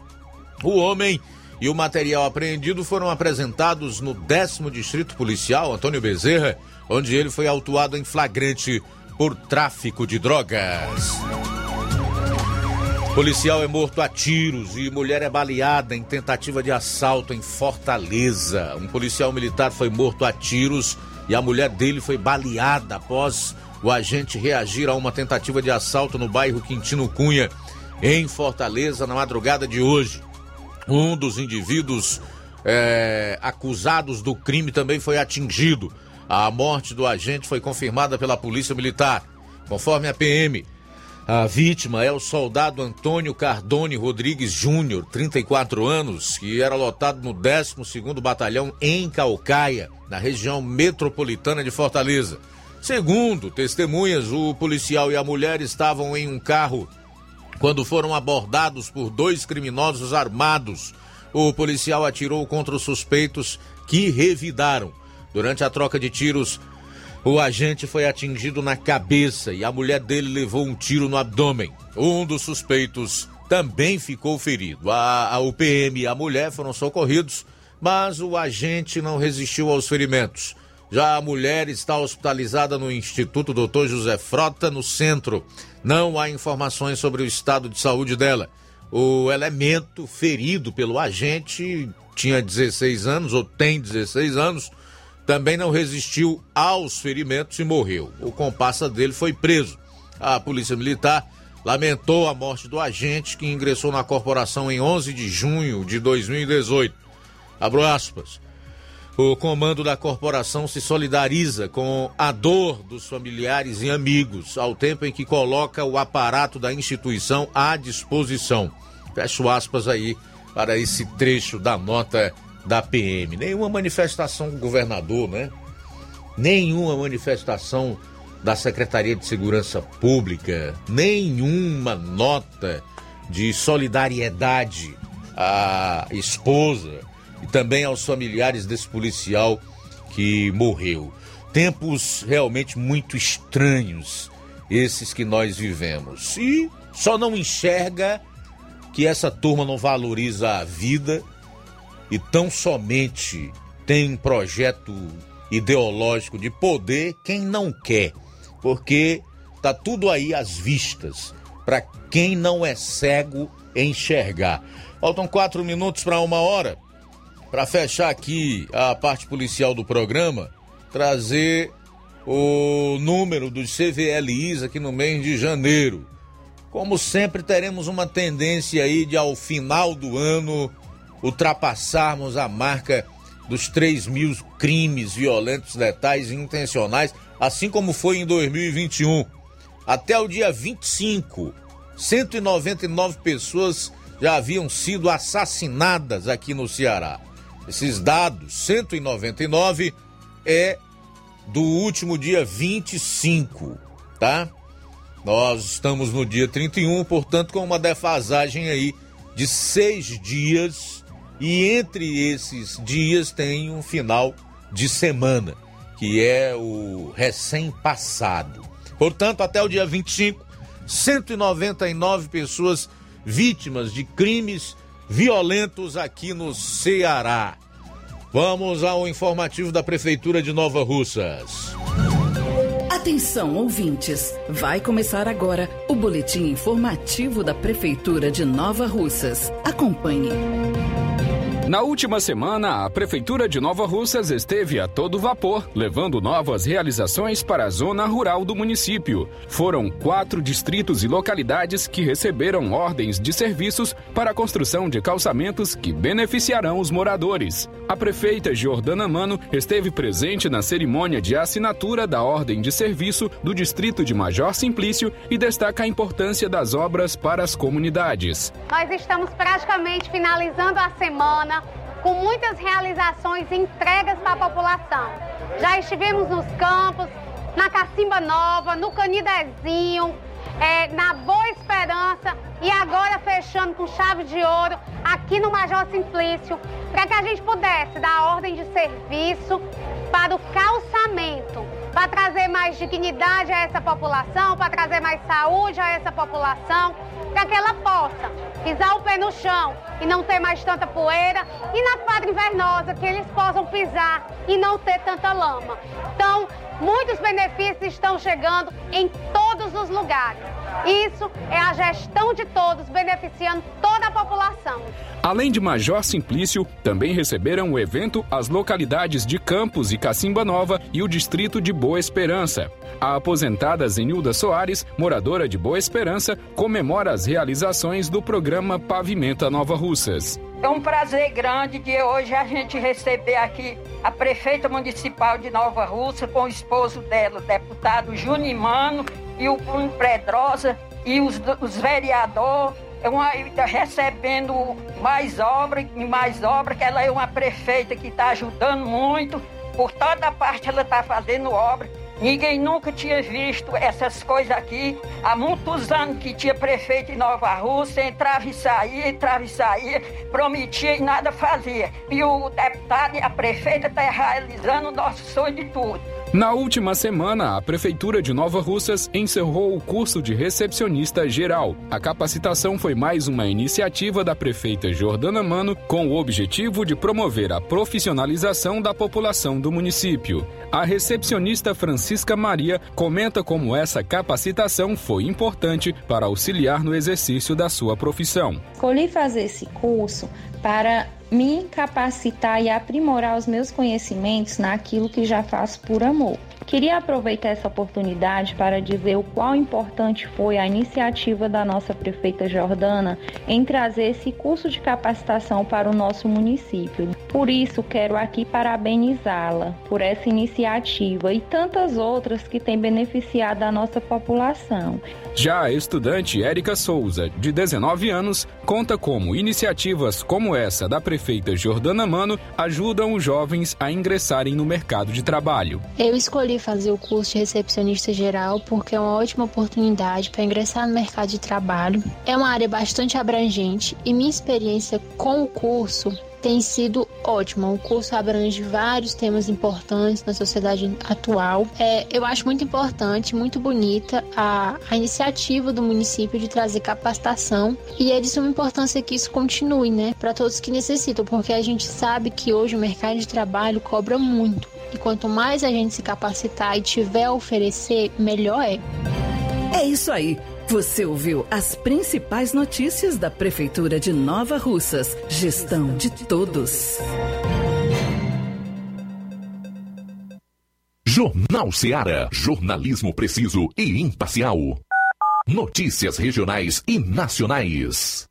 O homem e o material apreendido foram apresentados no décimo Distrito Policial Antônio Bezerra, onde ele foi autuado em flagrante por tráfico de drogas. Policial é morto a tiros e mulher é baleada em tentativa de assalto em Fortaleza. Um policial militar foi morto a tiros e a mulher dele foi baleada após o agente reagir a uma tentativa de assalto no bairro Quintino Cunha, em Fortaleza, na madrugada de hoje. Um dos indivíduos é, acusados do crime também foi atingido. A morte do agente foi confirmada pela Polícia Militar. Conforme a PM, a vítima é o soldado Antônio Cardone Rodrigues Júnior, 34 anos, que era lotado no 12º Batalhão em Calcaia, na região metropolitana de Fortaleza. Segundo testemunhas, o policial e a mulher estavam em um carro quando foram abordados por dois criminosos armados. O policial atirou contra os suspeitos que revidaram. Durante a troca de tiros, o agente foi atingido na cabeça e a mulher dele levou um tiro no abdômen. Um dos suspeitos também ficou ferido. A, a UPM e a mulher foram socorridos, mas o agente não resistiu aos ferimentos. Já a mulher está hospitalizada no Instituto Dr. José Frota, no centro. Não há informações sobre o estado de saúde dela. O elemento ferido pelo agente tinha 16 anos, ou tem 16 anos, também não resistiu aos ferimentos e morreu. O comparsa dele foi preso. A Polícia Militar lamentou a morte do agente que ingressou na corporação em 11 de junho de 2018. Abro aspas. O comando da corporação se solidariza com a dor dos familiares e amigos, ao tempo em que coloca o aparato da instituição à disposição. Fecho aspas aí para esse trecho da nota da PM. Nenhuma manifestação do governador, né? Nenhuma manifestação da Secretaria de Segurança Pública, nenhuma nota de solidariedade à esposa e também aos familiares desse policial que morreu. Tempos realmente muito estranhos esses que nós vivemos. E só não enxerga que essa turma não valoriza a vida e tão somente tem projeto ideológico de poder quem não quer, porque tá tudo aí às vistas para quem não é cego enxergar. Faltam quatro minutos para uma hora para fechar aqui a parte policial do programa, trazer o número dos CVLIs aqui no mês de janeiro. Como sempre, teremos uma tendência aí de, ao final do ano, ultrapassarmos a marca dos 3 mil crimes violentos, letais e intencionais, assim como foi em 2021. Até o dia 25, 199 pessoas já haviam sido assassinadas aqui no Ceará. Esses dados, 199, é do último dia 25, tá? Nós estamos no dia 31, portanto, com uma defasagem aí de seis dias, e entre esses dias tem um final de semana, que é o recém-passado. Portanto, até o dia 25, 199 pessoas vítimas de crimes violentos aqui no Ceará. Vamos ao informativo da Prefeitura de Nova Russas. Atenção, ouvintes! Vai começar agora o boletim informativo da Prefeitura de Nova Russas. Acompanhe. Na última semana, a Prefeitura de Nova Russas esteve a todo vapor, levando novas realizações para a zona rural do município. Foram quatro distritos e localidades que receberam ordens de serviços para a construção de calçamentos que beneficiarão os moradores. A prefeita Jordana Mano esteve presente na cerimônia de assinatura da ordem de serviço do distrito de Major Simplício e destaca a importância das obras para as comunidades. Nós estamos praticamente finalizando a semana com muitas realizações e entregas para a população. Já estivemos nos campos, na Cacimba Nova, no Canidezinho, é, na Boa Esperança e agora fechando com chave de ouro aqui no Major Simplício, para que a gente pudesse dar ordem de serviço para o calçamento, para trazer mais dignidade a essa população, para trazer mais saúde a essa população, para que ela possa pisar o pé no chão e não ter mais tanta poeira, e na quadra invernosa que eles possam pisar e não ter tanta lama. Então, muitos benefícios estão chegando em todos os lugares. Isso é a gestão de todos, beneficiando toda a população. Além de Major Simplício, também receberam o evento as localidades de Campos e Cacimba Nova e o distrito de Boa Esperança. A aposentada Zenilda Soares, moradora de Boa Esperança, comemora as realizações do programa Pavimenta Nova Russas. É um prazer grande de hoje a gente receber aqui a prefeita municipal de Nova Rússia com o esposo dela, o deputado Junimano, e o Bruno Pedrosa, e os, os vereadores, é uma, recebendo mais obra e mais obra, que ela é uma prefeita que está ajudando muito, por toda parte ela está fazendo obra. Ninguém nunca tinha visto essas coisas aqui. Há muitos anos que tinha prefeito em Nova Rússia, entrava e saía, entrava e saía, prometia e nada fazia. E o deputado e a prefeita estão tá realizando o nosso sonho de tudo. Na última semana, a Prefeitura de Nova Russas encerrou o curso de recepcionista geral. A capacitação foi mais uma iniciativa da prefeita Jordana Mano com o objetivo de promover a profissionalização da população do município. A recepcionista Francisca Maria comenta como essa capacitação foi importante para auxiliar no exercício da sua profissão. Escolhi fazer esse curso para me capacitar e aprimorar os meus conhecimentos naquilo que já faço por amor. Queria aproveitar essa oportunidade para dizer o quão importante foi a iniciativa da nossa prefeita Jordana em trazer esse curso de capacitação para o nosso município. Por isso, quero aqui parabenizá-la por essa iniciativa e tantas outras que têm beneficiado a nossa população. Já a estudante Érica Souza, de 19 anos, conta como iniciativas como essa da prefeita Jordana Mano ajudam os jovens a ingressarem no mercado de trabalho. Eu escolhi fazer o curso de recepcionista geral porque é uma ótima oportunidade para ingressar no mercado de trabalho. É uma área bastante abrangente e minha experiência com o curso tem sido ótima. O curso abrange vários temas importantes na sociedade atual. É, eu acho muito importante, muito bonita a, a iniciativa do município de trazer capacitação e é de suma importância que isso continue, né, para todos que necessitam, porque a gente sabe que hoje o mercado de trabalho cobra muito. E quanto mais a gente se capacitar e tiver a oferecer, melhor é. É isso aí. Você ouviu as principais notícias da Prefeitura de Nova Russas. Gestão de todos. Jornal Seara. Jornalismo preciso e imparcial. Notícias regionais e nacionais.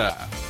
Yeah.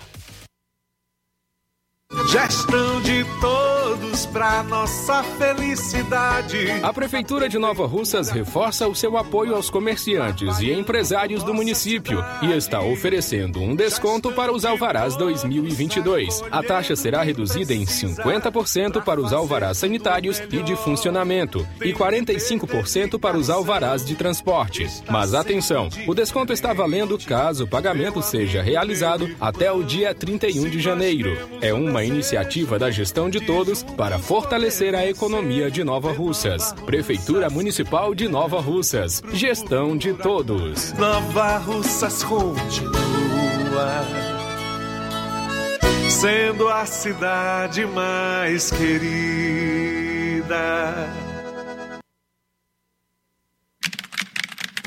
Gestão de todos para nossa felicidade. A Prefeitura de Nova Russas reforça o seu apoio aos comerciantes e empresários do município e está oferecendo um desconto para os alvarás 2022. A taxa será reduzida em 50% para os alvarás sanitários e de funcionamento e 45% para os alvarás de transporte. Mas atenção, o desconto está valendo caso o pagamento seja realizado até o dia 31 de janeiro. É uma iniciativa da gestão de todos para fortalecer a economia de Nova Russas. Prefeitura Municipal de Nova Russas. Gestão de todos. Nova Russas continua sendo a cidade mais querida.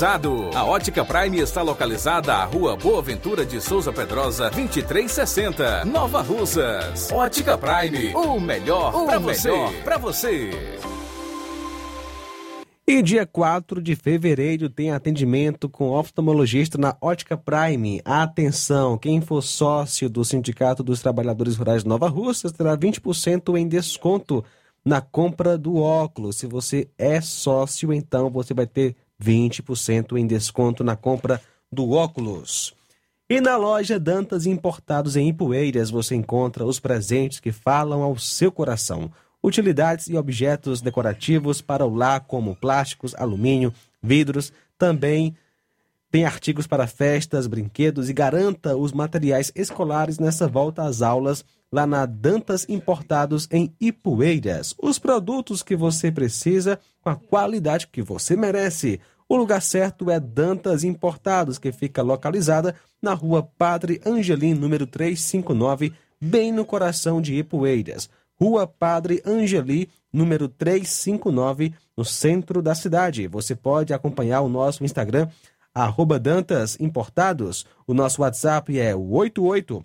A Ótica Prime está localizada à Rua Boa Ventura de Souza Pedrosa, 2360, Nova Russas. Ótica Prime, o melhor para você. Para você. E dia 4 de fevereiro tem atendimento com oftalmologista na Ótica Prime. Atenção, quem for sócio do Sindicato dos Trabalhadores Rurais de Nova Russas terá 20% em desconto na compra do óculos. Se você é sócio, então você vai ter 20% em desconto na compra do óculos. E na loja Dantas Importados em Ipueiras você encontra os presentes que falam ao seu coração. Utilidades e objetos decorativos para o lar, como plásticos, alumínio, vidros. Também tem artigos para festas, brinquedos e garanta os materiais escolares nessa volta às aulas lá na Dantas Importados em Ipueiras. Os produtos que você precisa com a qualidade que você merece. O lugar certo é Dantas Importados, que fica localizada na rua Padre Angelim, número 359, bem no coração de Ipueiras. Rua Padre Angeli, número 359, no centro da cidade. Você pode acompanhar o nosso Instagram, arroba Dantas Importados. O nosso WhatsApp é o 88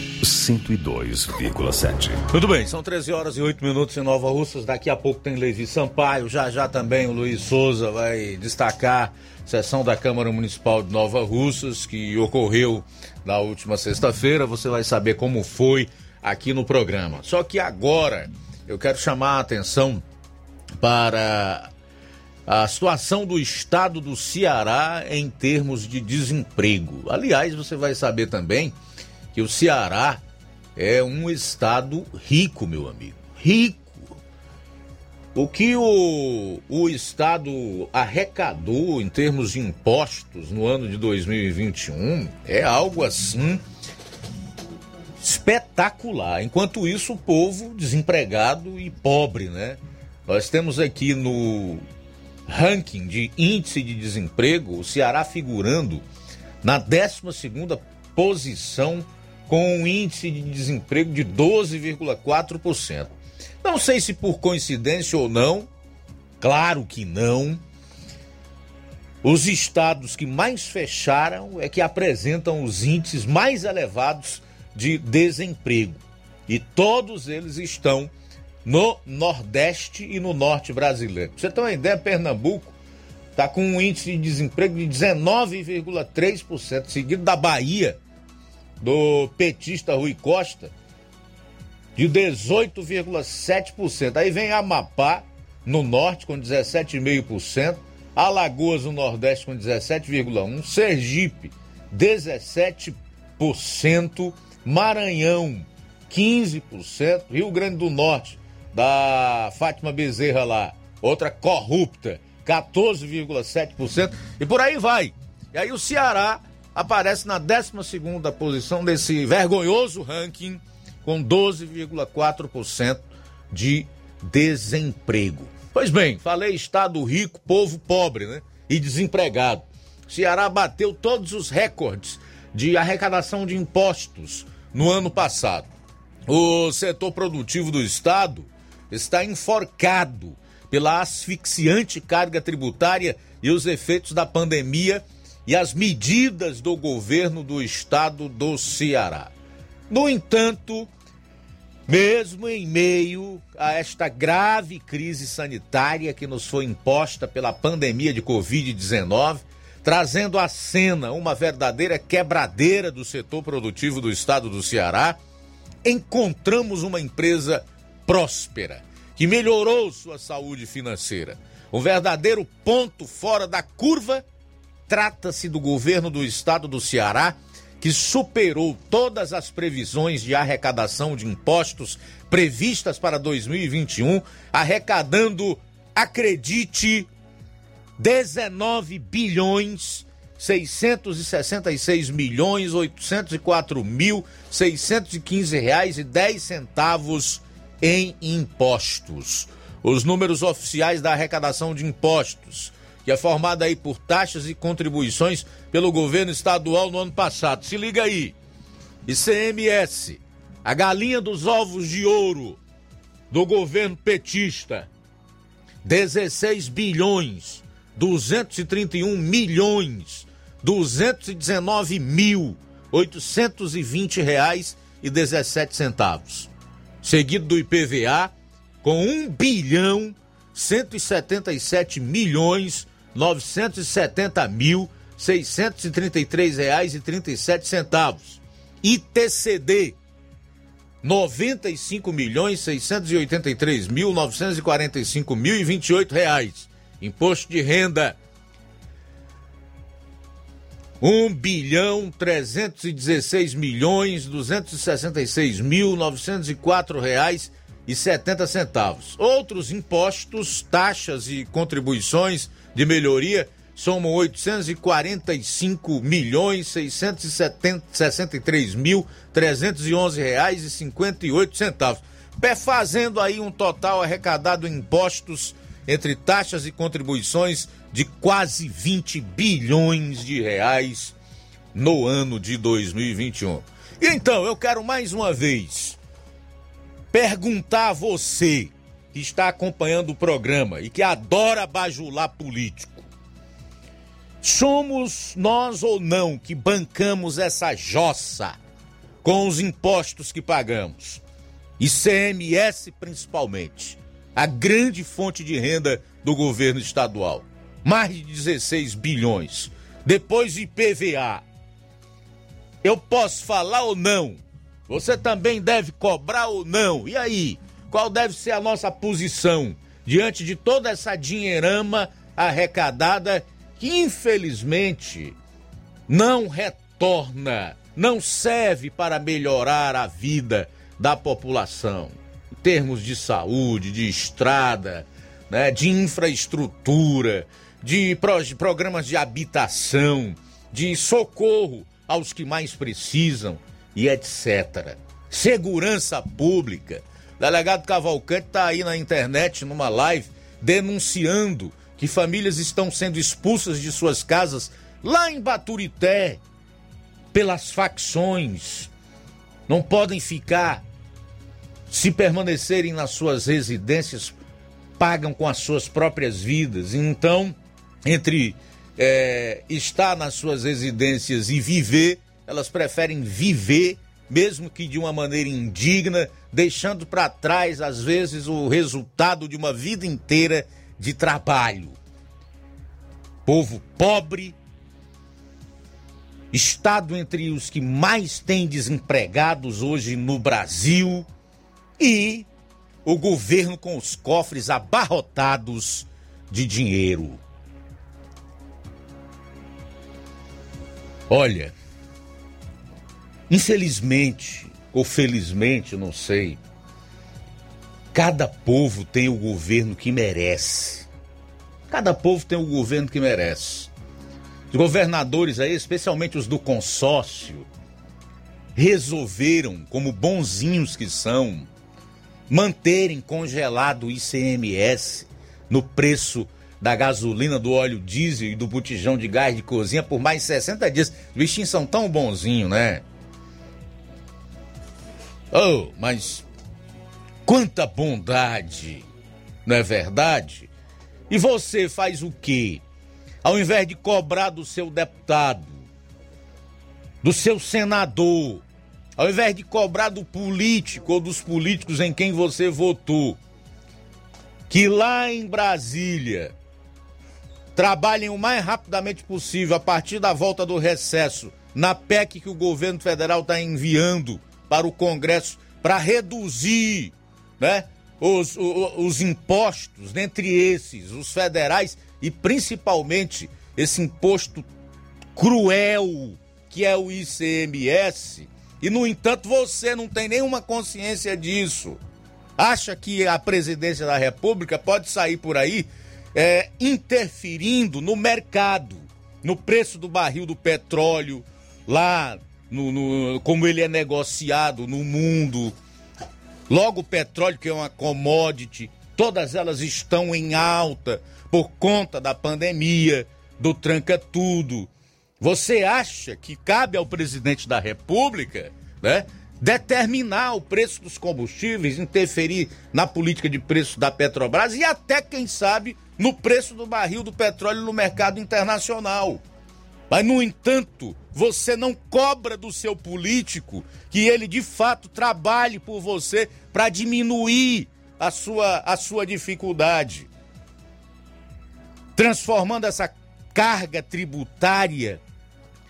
102,7. Tudo bem, são 13 horas e 8 minutos em Nova Russas. Daqui a pouco tem Levi Sampaio. Já já também o Luiz Souza vai destacar a sessão da Câmara Municipal de Nova Russas que ocorreu na última sexta-feira. Você vai saber como foi aqui no programa. Só que agora eu quero chamar a atenção para a situação do estado do Ceará em termos de desemprego. Aliás, você vai saber também que o Ceará é um estado rico, meu amigo. Rico. O que o, o estado arrecadou em termos de impostos no ano de 2021 é algo assim espetacular. Enquanto isso, o povo desempregado e pobre, né? Nós temos aqui no ranking de índice de desemprego o Ceará figurando na 12 posição com um índice de desemprego de 12,4%. Não sei se por coincidência ou não, claro que não. Os estados que mais fecharam é que apresentam os índices mais elevados de desemprego. E todos eles estão no Nordeste e no Norte brasileiro. Você tem uma ideia, Pernambuco está com um índice de desemprego de 19,3%, seguido da Bahia, do petista Rui Costa, de 18,7%. Aí vem Amapá, no Norte, com 17,5%, Alagoas, no Nordeste, com 17,1%, Sergipe, 17%, Maranhão, 15%, Rio Grande do Norte, da Fátima Bezerra lá, outra corrupta, 14,7%, e por aí vai. E aí o Ceará aparece na 12 posição desse vergonhoso ranking, com 12,4% de desemprego. Pois bem, falei estado rico, povo pobre, né? E desempregado. Ceará bateu todos os recordes de arrecadação de impostos no ano passado. O setor produtivo do estado está enforcado pela asfixiante carga tributária e os efeitos da pandemia e as medidas do governo do estado do Ceará. No entanto, mesmo em meio a esta grave crise sanitária que nos foi imposta pela pandemia de Covid-19, trazendo à cena uma verdadeira quebradeira do setor produtivo do estado do Ceará, encontramos uma empresa próspera, que melhorou sua saúde financeira. Um verdadeiro ponto fora da curva. Trata-se do governo do estado do Ceará, que superou todas as previsões de arrecadação de impostos previstas para 2021, arrecadando, acredite, 19 bilhões 666 milhões 804 mil 615 reais e 10 centavos em impostos. Os números oficiais da arrecadação de impostos, que é formada aí por taxas e contribuições pelo governo estadual no ano passado. Se liga aí. ICMS, a galinha dos ovos de ouro do governo petista, 16 bilhões 231 milhões 219 mil 820 reais e 17 centavos. Seguido do IPVA com 1 bilhão 177 milhões 970 mil 633 reais e 37 centavos. ITCD 95 milhões 683 mil 945 mil e 28 reais. Imposto de renda 1 bilhão 316 milhões 266 mil 904 reais e 70 centavos. Outros impostos, taxas e contribuições de melhoria somam 845 milhões 663 mil 311 reais e 58 centavos. Fazendo aí um total arrecadado em impostos entre taxas e contribuições de quase 20 bilhões de reais no ano de 2021. E então, eu quero mais uma vez perguntar a você que está acompanhando o programa e que adora bajular político. Somos nós ou não que bancamos essa jossa com os impostos que pagamos? ICMS principalmente, a grande fonte de renda do governo estadual mais de 16 bilhões. Depois de IPVA. Eu posso falar ou não? Você também deve cobrar ou não? E aí? Qual deve ser a nossa posição diante de toda essa dinheirama arrecadada que infelizmente não retorna, não serve para melhorar a vida da população? Em termos de saúde, de estrada, né, de infraestrutura, de programas de habitação, de socorro aos que mais precisam e etc. Segurança pública. Delegado Cavalcante está aí na internet, numa live, denunciando que famílias estão sendo expulsas de suas casas lá em Baturité pelas facções. Não podem ficar, se permanecerem nas suas residências, pagam com as suas próprias vidas. Então, entre é, estar nas suas residências e viver, elas preferem viver, mesmo que de uma maneira indigna, deixando para trás, às vezes, o resultado de uma vida inteira de trabalho. Povo pobre, estado entre os que mais têm desempregados hoje no Brasil e o governo com os cofres abarrotados de dinheiro. Olha, infelizmente, ou felizmente, não sei, cada povo tem o governo que merece. Cada povo tem o governo que merece. Os governadores aí, especialmente os do consórcio, resolveram, como bonzinhos que são, manterem congelado o ICMS no preço da gasolina, do óleo diesel e do botijão de gás de cozinha por mais 60 dias. Os bichinhos são tão bonzinhos, né? Oh, mas quanta bondade, não é verdade? E você faz o quê? Ao invés de cobrar do seu deputado, do seu senador, ao invés de cobrar do político ou dos políticos em quem você votou, que lá em Brasília trabalhem o mais rapidamente possível a partir da volta do recesso na PEC que o governo federal está enviando para o Congresso para reduzir né, os, os, os impostos, dentre esses, os federais e principalmente esse imposto cruel que é o ICMS, e no entanto você não tem nenhuma consciência disso. Acha que a presidência da República pode sair por aí é, interferindo no mercado, no preço do barril do petróleo, lá no, no, como ele é negociado no mundo. Logo, o petróleo, que é uma commodity, todas elas estão em alta por conta da pandemia, do tranca-tudo. Você acha que cabe ao presidente da República, né? Determinar o preço dos combustíveis, interferir na política de preço da Petrobras e até, quem sabe, no preço do barril do petróleo no mercado internacional. Mas, no entanto, você não cobra do seu político que ele de fato trabalhe por você para diminuir a sua, a sua dificuldade. Transformando essa carga tributária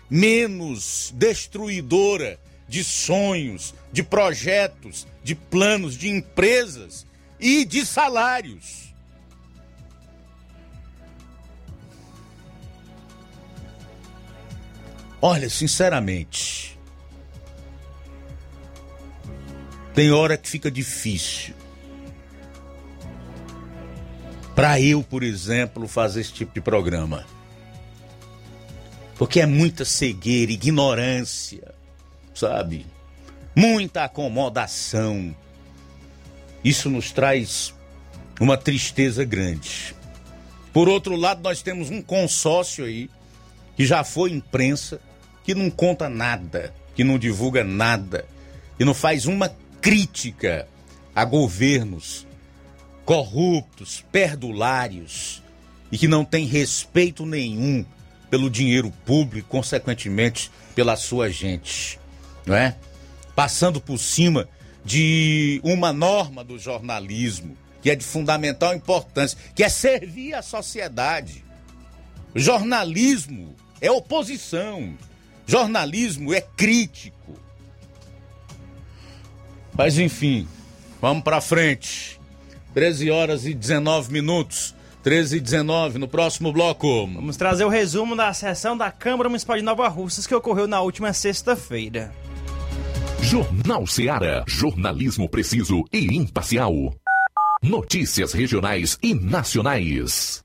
menos destruidora de sonhos, de projetos, de planos, de empresas e de salários. Olha, sinceramente, tem hora que fica difícil. Para eu, por exemplo, fazer esse tipo de programa. Porque é muita cegueira, ignorância, sabe? Muita acomodação. Isso nos traz uma tristeza grande. Por outro lado, nós temos um consórcio aí, que já foi imprensa, que não conta nada, que não divulga nada, e não faz uma crítica a governos corruptos, perdulários e que não tem respeito nenhum pelo dinheiro público, consequentemente pela sua gente, não é? Passando por cima de uma norma do jornalismo que é de fundamental importância, que é servir a sociedade. Jornalismo é oposição, Jornalismo é crítico. Mas enfim, vamos para frente. 13 horas e 19 minutos. 13 e 19 no próximo bloco. Vamos trazer o resumo da sessão da Câmara Municipal de Nova Russas que ocorreu na última sexta-feira. Jornal Seara. Jornalismo preciso e imparcial. Notícias regionais e nacionais.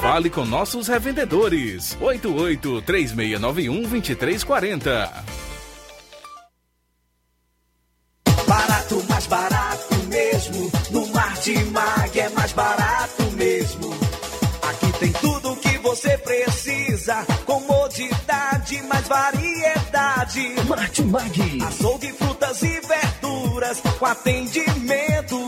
Fale com nossos revendedores. 88 3691 2340. Barato, mais barato mesmo. No Martimag é mais barato mesmo. Aqui tem tudo o que você precisa. Comodidade, mais variedade. Martimag. Açougue, frutas e verduras com atendimento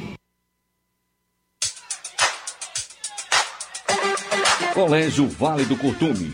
Colégio Vale do Curtume.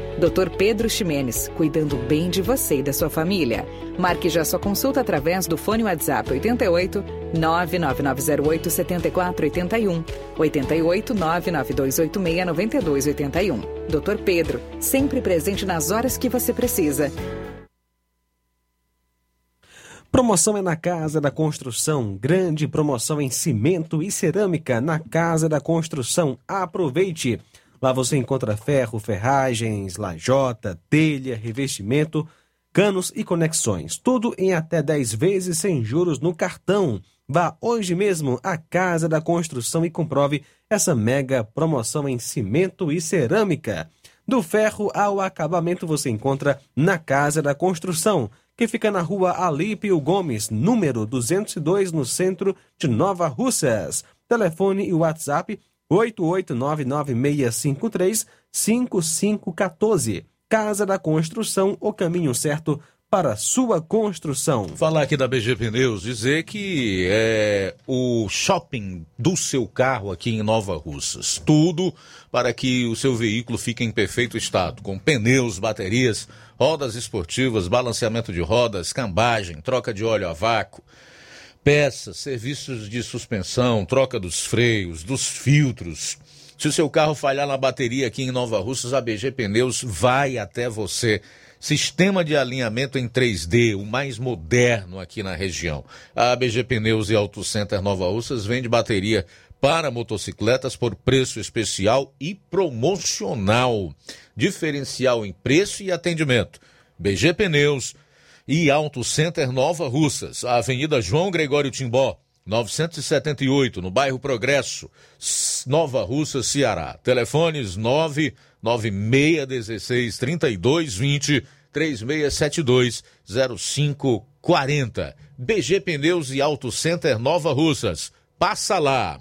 Dr. Pedro Ximenes, cuidando bem de você e da sua família. Marque já sua consulta através do fone WhatsApp 88 99908 7481, 88 99286 9281. Dr. Pedro, sempre presente nas horas que você precisa. Promoção é na Casa da Construção. Grande promoção em cimento e cerâmica na Casa da Construção. Aproveite! Lá você encontra ferro, ferragens, lajota, telha, revestimento, canos e conexões. Tudo em até 10 vezes sem juros no cartão. Vá hoje mesmo à Casa da Construção e comprove essa mega promoção em cimento e cerâmica. Do ferro ao acabamento você encontra na Casa da Construção, que fica na rua Alípio Gomes, número 202, no centro de Nova Russas. Telefone e WhatsApp 88996535514. Casa da Construção, o caminho certo para sua construção. Falar aqui da BG Pneus, dizer que é o shopping do seu carro aqui em Nova Russas. Tudo para que o seu veículo fique em perfeito estado, com pneus, baterias, rodas esportivas, balanceamento de rodas, cambagem, troca de óleo a vácuo peças, serviços de suspensão, troca dos freios, dos filtros. Se o seu carro falhar na bateria aqui em Nova Russas, a BG Pneus vai até você. Sistema de alinhamento em 3D, o mais moderno aqui na região. A BG Pneus e Auto Center Nova Russas vende bateria para motocicletas por preço especial e promocional. Diferencial em preço e atendimento. BG Pneus, e Auto Center Nova Russas, Avenida João Gregório Timbó, 978, no bairro Progresso, Nova Russa, Ceará. Telefones 99616 3220 3672 05 40. BG Pneus e Auto Center Nova Russas. Passa lá.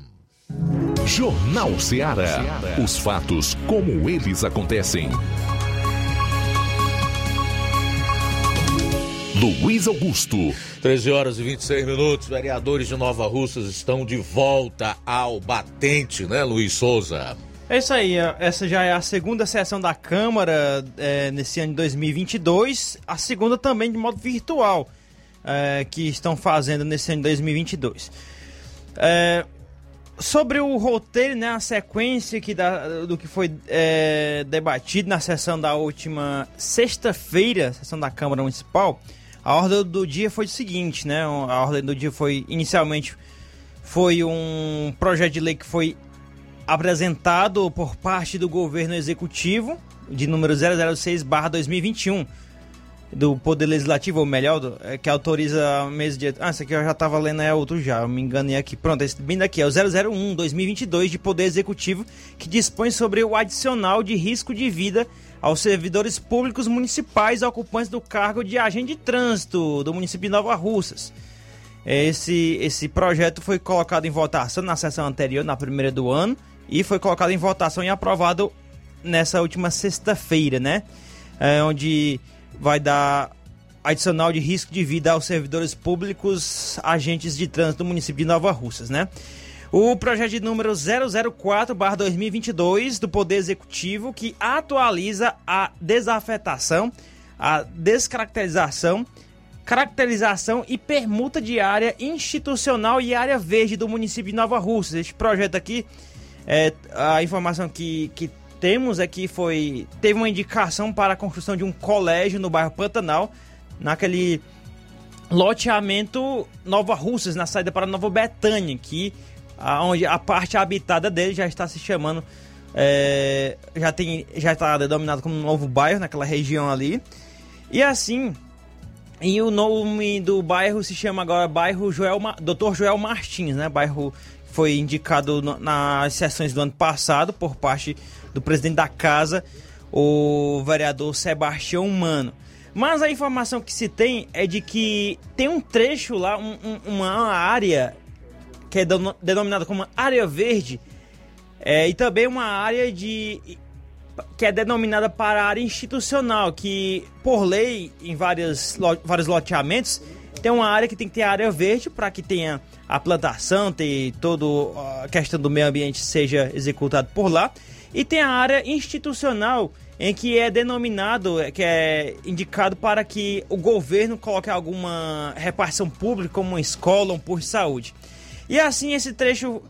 Jornal Ceará. Os fatos como eles acontecem. Luiz Augusto. 13 horas e 26 minutos. Vereadores de Nova Russas estão de volta ao batente, né, Luiz Souza? É isso aí, essa já é a segunda sessão da Câmara é, nesse ano de 2022, a segunda também de modo virtual é, que estão fazendo nesse ano de 2022. É, sobre o roteiro, né, a sequência que da, do que foi é, debatido na sessão da última sexta-feira, sessão da Câmara Municipal, a ordem do dia foi o seguinte, né? A ordem do dia foi inicialmente foi um projeto de lei que foi apresentado por parte do governo executivo de número 006/2021 do Poder Legislativo, ou melhor, é, que autoriza mês de. Ah, esse aqui eu já estava lendo, é outro já, eu me enganei aqui. Pronto, esse bem daqui é o 001-2022 de Poder Executivo, que dispõe sobre o adicional de risco de vida aos servidores públicos municipais ocupantes do cargo de agente de trânsito do município de Nova Russas. Esse, esse projeto foi colocado em votação na sessão anterior, na primeira do ano, e foi colocado em votação e aprovado nessa última sexta-feira, né? É, onde vai dar adicional de risco de vida aos servidores públicos, agentes de trânsito do município de Nova Russas, né? O projeto de número 004/2022 do Poder Executivo que atualiza a desafetação, a descaracterização, caracterização e permuta de área institucional e área verde do município de Nova Russas. Este projeto aqui, é, a informação que, que temos é que foi teve uma indicação para a construção de um colégio no bairro Pantanal, naquele loteamento Nova Russas, na saída para Nova Betânia, que onde a parte habitada dele já está se chamando é, já tem já está denominado como um novo bairro naquela região ali e assim e o nome do bairro se chama agora bairro Joel Dr. Joel Martins né bairro foi indicado nas sessões do ano passado por parte do presidente da casa o vereador Sebastião Mano mas a informação que se tem é de que tem um trecho lá, um, um, uma área que é denominada como área verde, é, e também uma área de que é denominada para área institucional, que por lei em várias, vários loteamentos tem uma área que tem que ter área verde para que tenha a plantação, ter toda a questão do meio ambiente seja executado por lá, e tem a área institucional em que é denominado, que é indicado para que o governo coloque alguma repartição pública, como uma escola, um posto de saúde. E assim esse trecho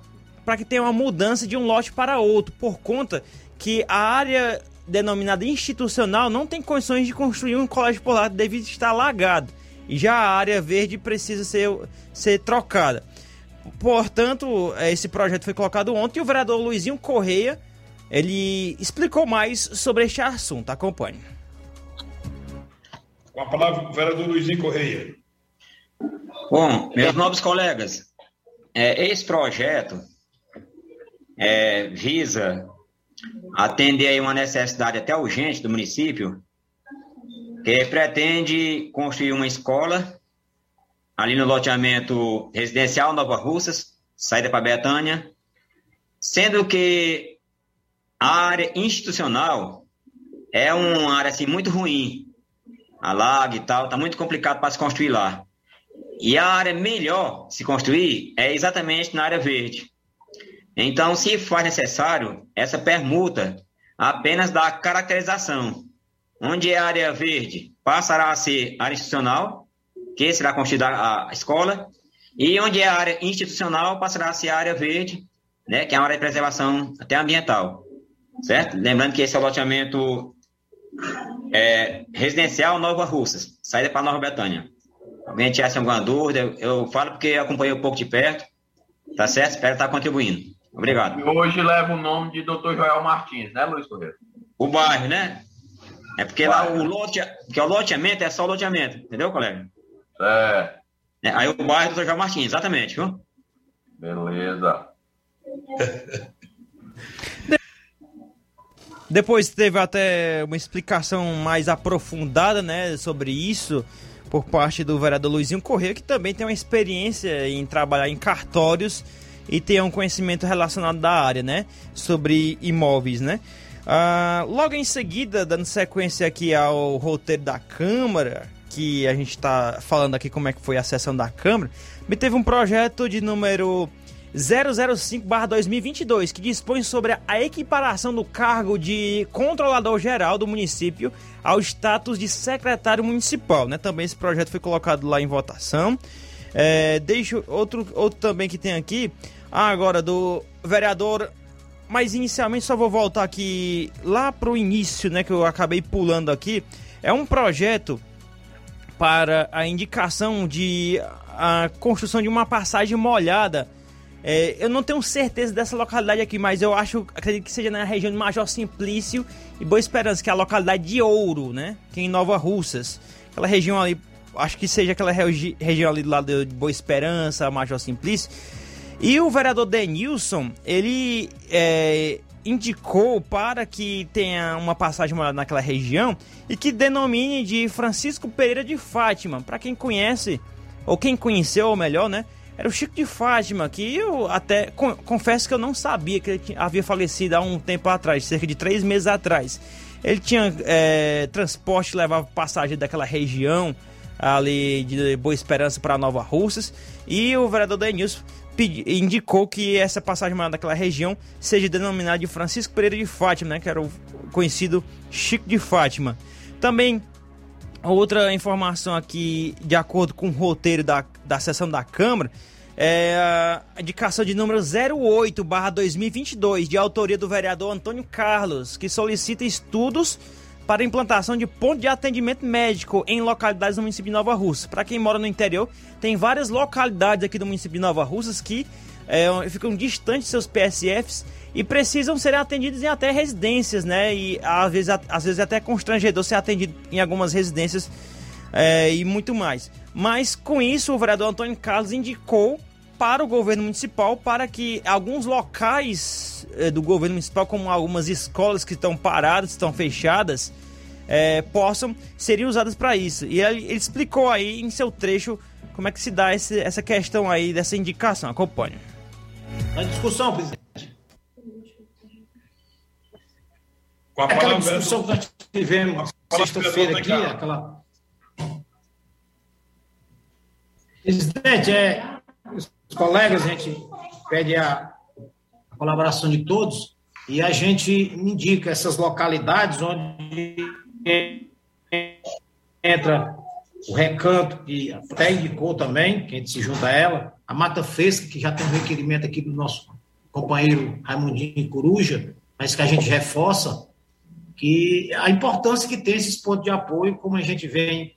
para que tenha uma mudança de um lote para outro, por conta que a área denominada institucional não tem condições de construir um colégio por lá devido estar alagado. E já a área verde precisa ser, ser trocada. Portanto, esse projeto foi colocado ontem e o vereador Luizinho Correia ele explicou mais sobre este assunto. Acompanhe. Com a palavra o vereador Luizinho Correia. Bom, meus nobres colegas, é, esse projeto é, visa atender aí uma necessidade até urgente do município, que pretende construir uma escola ali no loteamento residencial Nova Russas, saída para Betânia, sendo que a área institucional é uma área assim muito ruim, a lago e tal, tá muito complicado para se construir lá. E a área melhor se construir é exatamente na área verde. Então, se for necessário, essa permuta apenas da caracterização. Onde é a área verde passará a ser área institucional, que será construída a escola, e onde é a área institucional passará a ser área verde, né, que é a área de preservação até ambiental. Certo? Lembrando que esse é o loteamento é, residencial Nova Russas, saída para Nova Betânia. Alguém tivesse alguma dúvida, eu, eu falo porque acompanhei um pouco de perto. Tá certo? Espero estar contribuindo. Obrigado. E hoje leva o nome de Dr. Joel Martins, né, Luiz Correia? O bairro, né? É porque lá o lote, porque o loteamento é só o loteamento, entendeu, colega? É. é aí o bairro do Dr. Joel Martins, exatamente, viu? Beleza. Depois teve até uma explicação mais aprofundada, né, sobre isso por parte do vereador Luizinho Corrêa, que também tem uma experiência em trabalhar em cartórios e tem um conhecimento relacionado da área, né? Sobre imóveis, né? Ah, logo em seguida, dando sequência aqui ao roteiro da Câmara, que a gente está falando aqui como é que foi a sessão da Câmara, me teve um projeto de número 005-2022, que dispõe sobre a equiparação do cargo de controlador-geral do município ao status de secretário municipal. Né? Também esse projeto foi colocado lá em votação. É, deixo outro, outro também que tem aqui, ah, agora do vereador. Mas inicialmente só vou voltar aqui lá para o início, né? Que eu acabei pulando aqui. É um projeto para a indicação de a construção de uma passagem molhada é, eu não tenho certeza dessa localidade aqui, mas eu acho, acredito que seja na região de Major Simplício e Boa Esperança, que é a localidade de Ouro, né? Que é em Nova Russas. Aquela região ali, acho que seja aquela regi região ali do lado de Boa Esperança, Major Simplício. E o vereador Denilson, ele é, indicou para que tenha uma passagem naquela região e que denomine de Francisco Pereira de Fátima. Para quem conhece, ou quem conheceu, ou melhor, né? Era o Chico de Fátima, que eu até confesso que eu não sabia que ele havia falecido há um tempo atrás, cerca de três meses atrás. Ele tinha é, transporte levava passagem daquela região ali de Boa Esperança para Nova Russas e o vereador Denilson indicou que essa passagem daquela região seja denominada de Francisco Pereira de Fátima, né, que era o conhecido Chico de Fátima. Também outra informação aqui, de acordo com o roteiro da, da sessão da Câmara, é a indicação de número 08/2022, de autoria do vereador Antônio Carlos, que solicita estudos para implantação de ponto de atendimento médico em localidades do município de Nova Russa. Para quem mora no interior, tem várias localidades aqui do município de Nova Russas que é, ficam distantes de seus PSFs e precisam ser atendidos em até residências, né? E às vezes, às vezes é até constrangedor ser atendido em algumas residências é, e muito mais. Mas com isso, o vereador Antônio Carlos indicou para o governo municipal para que alguns locais eh, do governo municipal, como algumas escolas que estão paradas, estão fechadas, eh, possam ser usadas para isso. E ele, ele, explicou aí em seu trecho como é que se dá esse, essa questão aí dessa indicação. Acompanhe. A discussão, presidente. Com aquela discussão que nós tivemos sexta-feira aqui, aquela. Presidente, é, os colegas, a gente pede a colaboração de todos e a gente indica essas localidades onde entra o recanto, que até indicou também, que a gente se junta a ela, a Mata Fresca, que já tem um requerimento aqui do nosso companheiro Raimundinho Coruja, mas que a gente reforça, que a importância que tem esses pontos de apoio, como a gente vem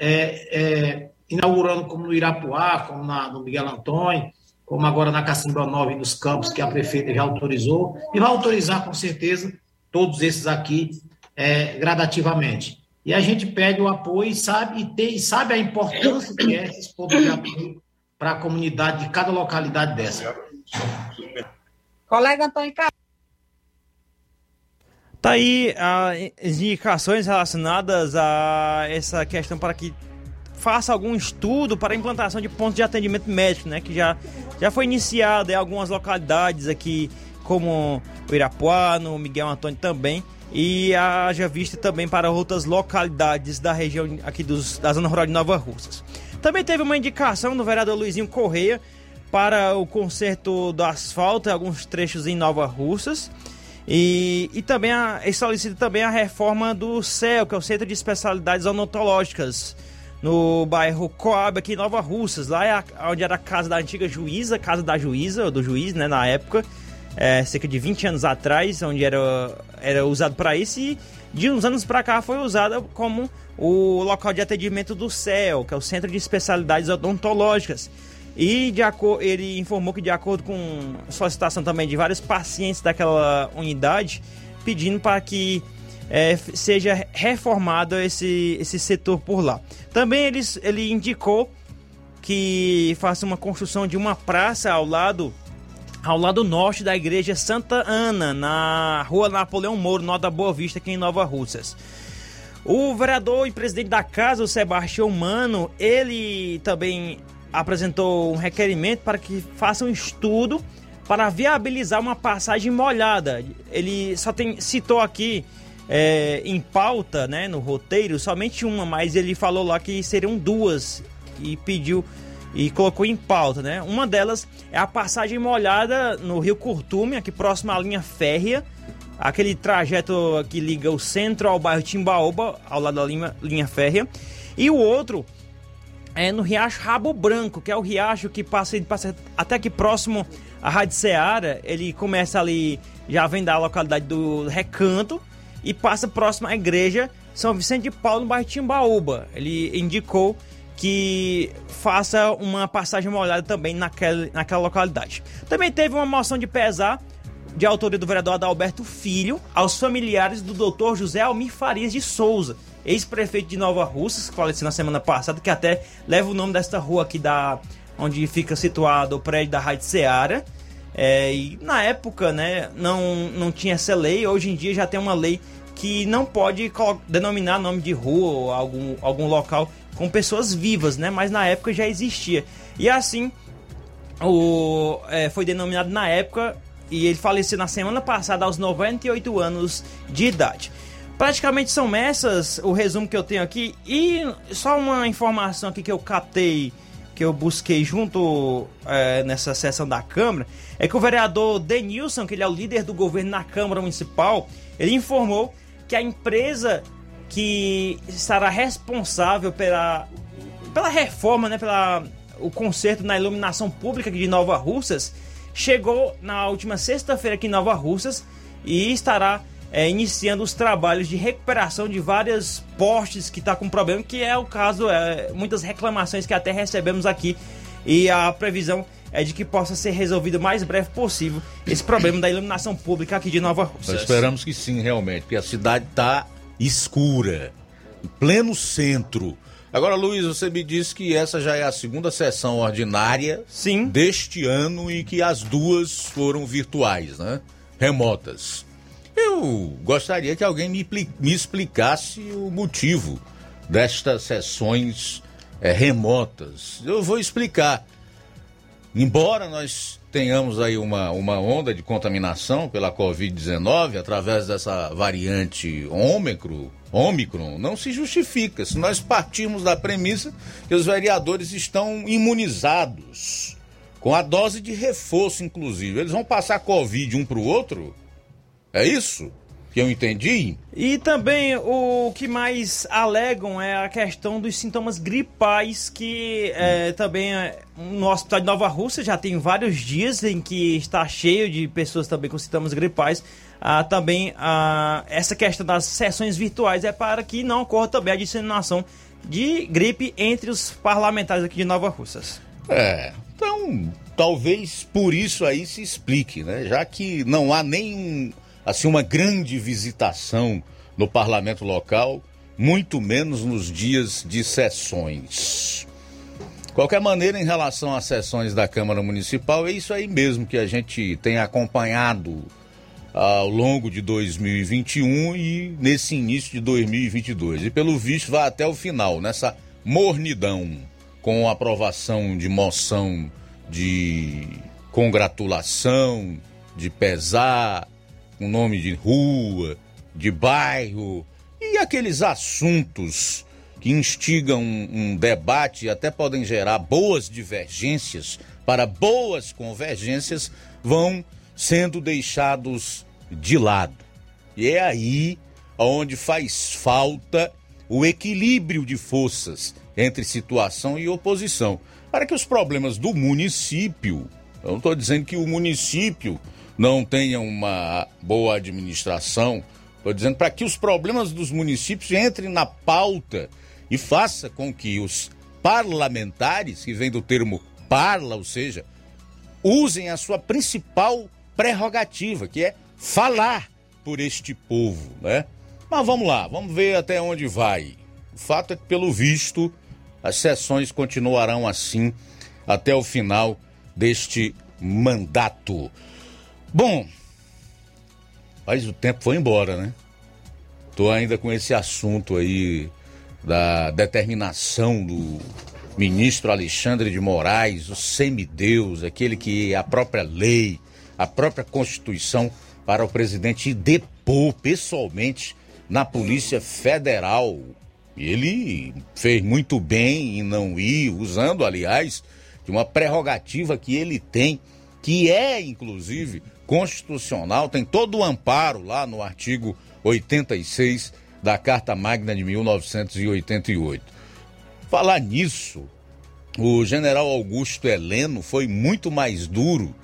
é, é, inaugurando como no Irapuá, como na, no Miguel Antônio, como agora na Cacimba 9 dos Campos, que a prefeita já autorizou, e vai autorizar com certeza todos esses aqui é, gradativamente. E a gente pede o apoio e sabe, e tem, sabe a importância que é esses pontos de apoio para a comunidade de cada localidade dessa. Colega Antônio Carlos. Tá aí as indicações relacionadas a essa questão para que faça algum estudo para a implantação de pontos de atendimento médico, né? Que já, já foi iniciado em algumas localidades aqui, como o Irapuá, no Miguel Antônio também. E haja vista também para outras localidades da região aqui dos, da Zona Rural de Nova Russas. Também teve uma indicação do vereador Luizinho Correia para o conserto do asfalto em alguns trechos em Nova Russas. E, e também e solicita também a reforma do CEL, que é o Centro de Especialidades Odontológicas no bairro Coab, aqui em Nova Russas. Lá é a, onde era a casa da antiga juíza, casa da juíza, do juiz, né, na época, é, cerca de 20 anos atrás, onde era, era usado para isso e de uns anos para cá foi usada como o local de atendimento do CEL, que é o Centro de Especialidades Odontológicas. E de ele informou que, de acordo com solicitação também de vários pacientes daquela unidade, pedindo para que é, seja reformado esse, esse setor por lá. Também ele, ele indicou que faça uma construção de uma praça ao lado ao lado norte da igreja Santa Ana, na rua Napoleão Moro, Nota Boa Vista, aqui em Nova Russas. O vereador e presidente da casa, o Sebastião Mano, ele também apresentou um requerimento para que faça um estudo para viabilizar uma passagem molhada. Ele só tem citou aqui é, em pauta, né, no roteiro, somente uma, mas ele falou lá que seriam duas e pediu e colocou em pauta, né? Uma delas é a passagem molhada no Rio Curtume, aqui próximo à linha férrea, aquele trajeto que liga o centro ao bairro Timbaúba, ao lado da linha, linha férrea. E o outro é no Riacho Rabo Branco, que é o riacho que passa, passa até aqui próximo à Rádio Ceará. Ele começa ali, já vem da localidade do Recanto e passa próximo à igreja São Vicente de Paulo, no bairro Timbaúba. Ele indicou que faça uma passagem molhada também naquela, naquela localidade. Também teve uma moção de pesar de autoria do vereador Adalberto Filho aos familiares do doutor José Almir Farias de Souza, ex-prefeito de Nova Russas, que faleceu na semana passada, que até leva o nome desta rua aqui da onde fica situado o prédio da Rádio Seara. É, e na época, né, não, não tinha essa lei, hoje em dia já tem uma lei que não pode denominar nome de rua ou algum, algum local com pessoas vivas, né? Mas na época já existia. E assim, o, é, foi denominado na época e ele faleceu na semana passada aos 98 anos de idade. Praticamente são essas o resumo que eu tenho aqui. E só uma informação aqui que eu captei, que eu busquei junto é, nessa sessão da Câmara, é que o vereador Denilson, que ele é o líder do governo na Câmara Municipal, ele informou que a empresa que estará responsável pela, pela reforma, né, pela o conserto na iluminação pública de Nova Russas, chegou na última sexta-feira aqui em Nova Russas e estará é, iniciando os trabalhos de recuperação de várias postes que está com problema, que é o caso, é, muitas reclamações que até recebemos aqui e a previsão é de que possa ser resolvido o mais breve possível esse problema da iluminação pública aqui de Nova Rússia. Nós esperamos que sim, realmente, porque a cidade está escura, em pleno centro. Agora, Luiz, você me disse que essa já é a segunda sessão ordinária sim. deste ano e que as duas foram virtuais, né? Remotas. Eu gostaria que alguém me, me explicasse o motivo destas sessões é, remotas. Eu vou explicar. Embora nós tenhamos aí uma, uma onda de contaminação pela Covid-19 através dessa variante Ômicron, Ômicron, não se justifica. Se nós partirmos da premissa que os vereadores estão imunizados, com a dose de reforço, inclusive, eles vão passar Covid um para o outro? É isso? que eu entendi. E também o que mais alegam é a questão dos sintomas gripais, que é, também é, no hospital de Nova Rússia já tem vários dias em que está cheio de pessoas também com sintomas gripais. Ah, também ah, essa questão das sessões virtuais é para que não ocorra também a disseminação de gripe entre os parlamentares aqui de Nova Russas. É, então talvez por isso aí se explique, né? Já que não há nem assim uma grande visitação no parlamento local, muito menos nos dias de sessões. Qualquer maneira, em relação às sessões da Câmara Municipal, é isso aí mesmo que a gente tem acompanhado ao longo de 2021 e nesse início de 2022. E pelo visto vai até o final, nessa mornidão, com aprovação de moção de congratulação, de pesar, com nome de rua, de bairro e aqueles assuntos que instigam um, um debate e até podem gerar boas divergências para boas convergências vão sendo deixados de lado. E é aí onde faz falta o equilíbrio de forças entre situação e oposição, para que os problemas do município, eu não estou dizendo que o município não tenha uma boa administração. Estou dizendo para que os problemas dos municípios entrem na pauta e faça com que os parlamentares, que vem do termo parla, ou seja, usem a sua principal prerrogativa, que é falar por este povo, né? Mas vamos lá, vamos ver até onde vai. O fato é que, pelo visto, as sessões continuarão assim até o final deste mandato. Bom, mas o tempo foi embora, né? Tô ainda com esse assunto aí da determinação do ministro Alexandre de Moraes, o semideus, aquele que a própria lei, a própria Constituição para o presidente depor pessoalmente na Polícia Federal. Ele fez muito bem em não ir, usando, aliás, de uma prerrogativa que ele tem, que é, inclusive, constitucional, tem todo o amparo lá no artigo 86 da Carta Magna de 1988. Falar nisso, o general Augusto Heleno foi muito mais duro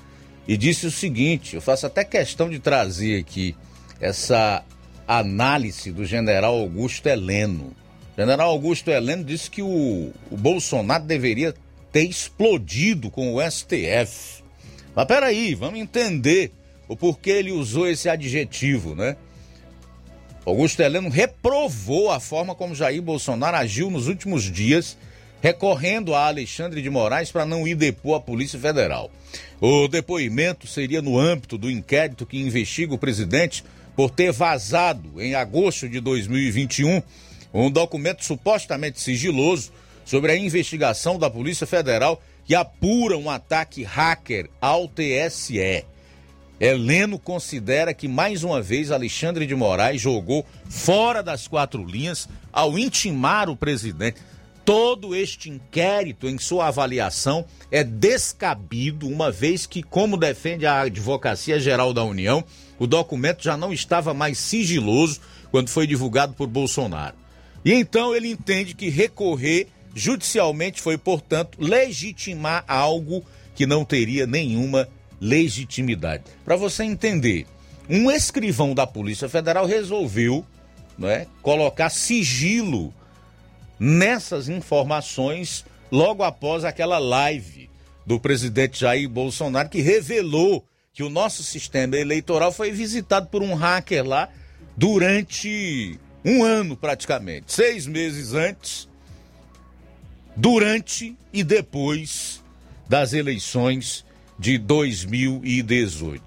e disse o seguinte: eu faço até questão de trazer aqui essa análise do general Augusto Heleno. General Augusto Heleno disse que o, o Bolsonaro deveria ter explodido com o STF. Mas peraí, vamos entender o porquê ele usou esse adjetivo, né? Augusto Heleno reprovou a forma como Jair Bolsonaro agiu nos últimos dias, recorrendo a Alexandre de Moraes para não ir depor a Polícia Federal. O depoimento seria no âmbito do inquérito que investiga o presidente por ter vazado, em agosto de 2021, um documento supostamente sigiloso sobre a investigação da Polícia Federal que apura um ataque hacker ao TSE. Heleno considera que mais uma vez Alexandre de Moraes jogou fora das quatro linhas ao intimar o presidente. Todo este inquérito, em sua avaliação, é descabido, uma vez que, como defende a Advocacia Geral da União, o documento já não estava mais sigiloso quando foi divulgado por Bolsonaro. E então ele entende que recorrer judicialmente foi, portanto, legitimar algo que não teria nenhuma legitimidade. Para você entender, um escrivão da Polícia Federal resolveu é, colocar sigilo nessas informações logo após aquela live do presidente Jair Bolsonaro que revelou que o nosso sistema eleitoral foi visitado por um hacker lá durante um ano praticamente, seis meses antes, durante e depois das eleições de 2018,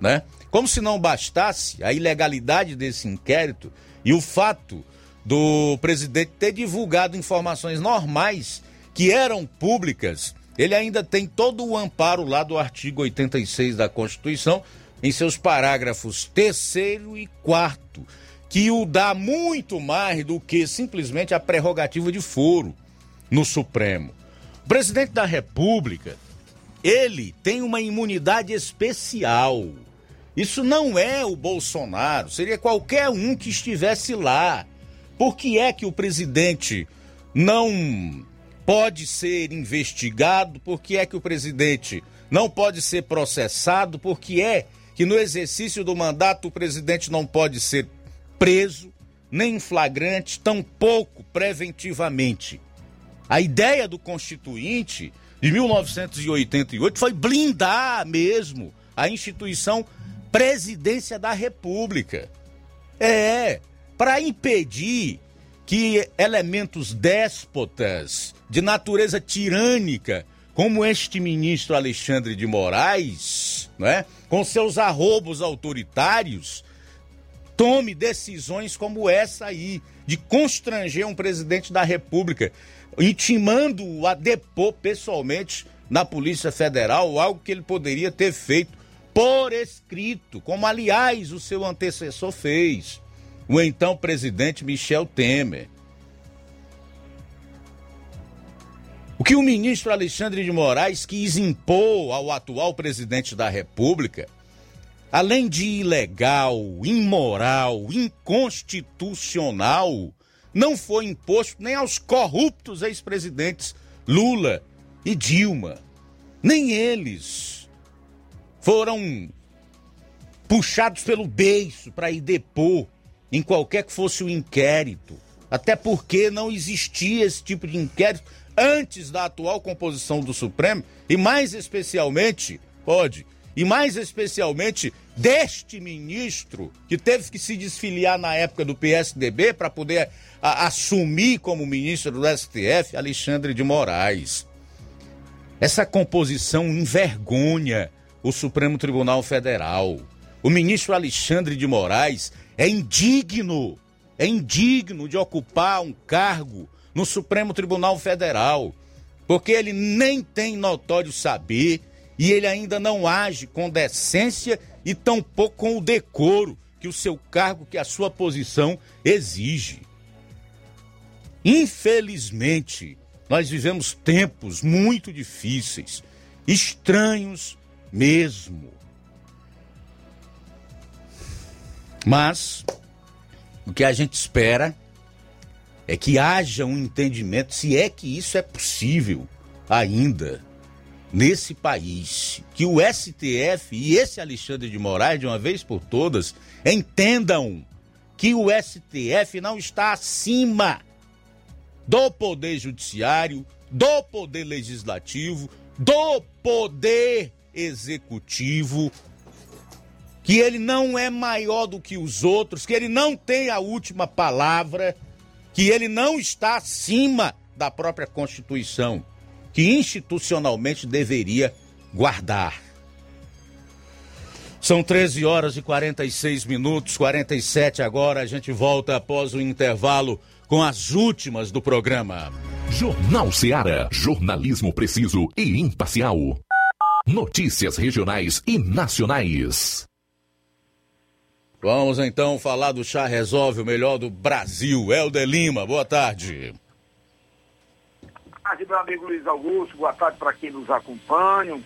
né? Como se não bastasse a ilegalidade desse inquérito e o fato do presidente ter divulgado informações normais que eram públicas, ele ainda tem todo o amparo lá do artigo 86 da Constituição, em seus parágrafos terceiro e quarto, que o dá muito mais do que simplesmente a prerrogativa de foro no Supremo. O presidente da República ele tem uma imunidade especial. Isso não é o Bolsonaro, seria qualquer um que estivesse lá. Por que é que o presidente não pode ser investigado? Por que é que o presidente não pode ser processado? Por que é que no exercício do mandato o presidente não pode ser preso, nem em flagrante, tampouco preventivamente? A ideia do Constituinte de 1988 foi blindar mesmo a instituição Presidência da República. É, para impedir que elementos déspotas de natureza tirânica, como este ministro Alexandre de Moraes, né, com seus arrobos autoritários, tome decisões como essa aí, de constranger um presidente da República intimando-o a depor pessoalmente na Polícia Federal, algo que ele poderia ter feito por escrito, como aliás o seu antecessor fez, o então presidente Michel Temer. O que o ministro Alexandre de Moraes quis impor ao atual presidente da República, além de ilegal, imoral, inconstitucional, não foi imposto nem aos corruptos ex-presidentes Lula e Dilma. Nem eles foram puxados pelo beiço para ir depor em qualquer que fosse o inquérito. Até porque não existia esse tipo de inquérito antes da atual composição do Supremo e mais especialmente, pode, e mais especialmente deste ministro que teve que se desfiliar na época do PSDB para poder a, assumir como ministro do STF Alexandre de Moraes. Essa composição envergonha o Supremo Tribunal Federal. O ministro Alexandre de Moraes é indigno é indigno de ocupar um cargo no Supremo Tribunal Federal, porque ele nem tem notório saber e ele ainda não age com decência e tampouco com o decoro que o seu cargo, que a sua posição exige. Infelizmente, nós vivemos tempos muito difíceis, estranhos mesmo. Mas o que a gente espera é que haja um entendimento, se é que isso é possível ainda nesse país, que o STF e esse Alexandre de Moraes, de uma vez por todas, entendam que o STF não está acima do poder judiciário, do poder legislativo, do poder executivo, que ele não é maior do que os outros, que ele não tem a última palavra, que ele não está acima da própria Constituição, que institucionalmente deveria guardar. São 13 horas e 46 minutos, 47 agora. A gente volta após o intervalo com as últimas do programa. Jornal Seara. Jornalismo preciso e imparcial. Notícias regionais e nacionais. Vamos então falar do Chá Resolve, o melhor do Brasil. Helder Lima, boa tarde. Tarde, meu amigo Luiz Augusto. Boa tarde para quem nos acompanha.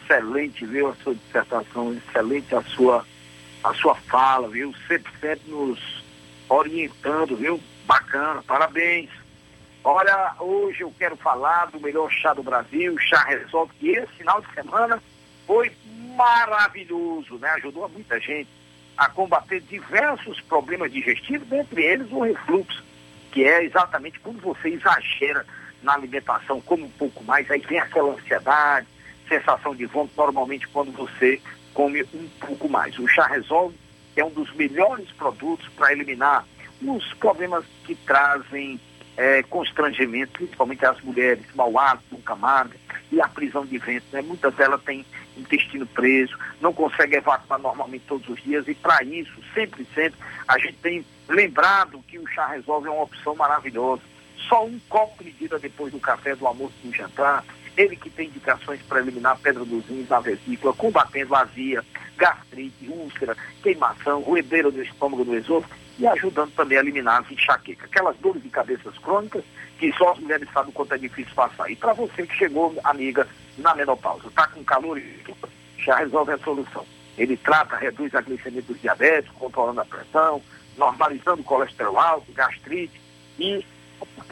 Excelente, viu, a sua dissertação, excelente a sua, a sua fala, viu? Sempre, sempre nos orientando, viu? Bacana, parabéns. Olha, hoje eu quero falar do melhor chá do Brasil, Chá Resolve, que esse final de semana foi maravilhoso, né? Ajudou a muita gente a combater diversos problemas digestivos, dentre eles o refluxo, que é exatamente quando você exagera na alimentação, come um pouco mais, aí vem aquela ansiedade, sensação de vômito, normalmente quando você come um pouco mais. O chá resolve é um dos melhores produtos para eliminar os problemas que trazem é, constrangimento, principalmente as mulheres, mau hálito, camada e a prisão de ventre. Né? Muitas delas têm intestino preso, não conseguem evacuar normalmente todos os dias e para isso, sempre, sempre, a gente tem lembrado que o chá resolve é uma opção maravilhosa. Só um copo de medida depois do café, do almoço e do jantar. Ele que tem indicações para eliminar pedra dos rins na vesícula, combatendo azia, gastrite, úlcera, queimação, roedeira do estômago do esôfago e ajudando também a eliminar as enxaquecas, aquelas dores de cabeças crônicas que só as mulheres sabem quanto é difícil passar. E para você que chegou, amiga, na menopausa, está com calor, já resolve a solução. Ele trata, reduz a glicemia dos diabéticos, controlando a pressão, normalizando o colesterol alto, gastrite e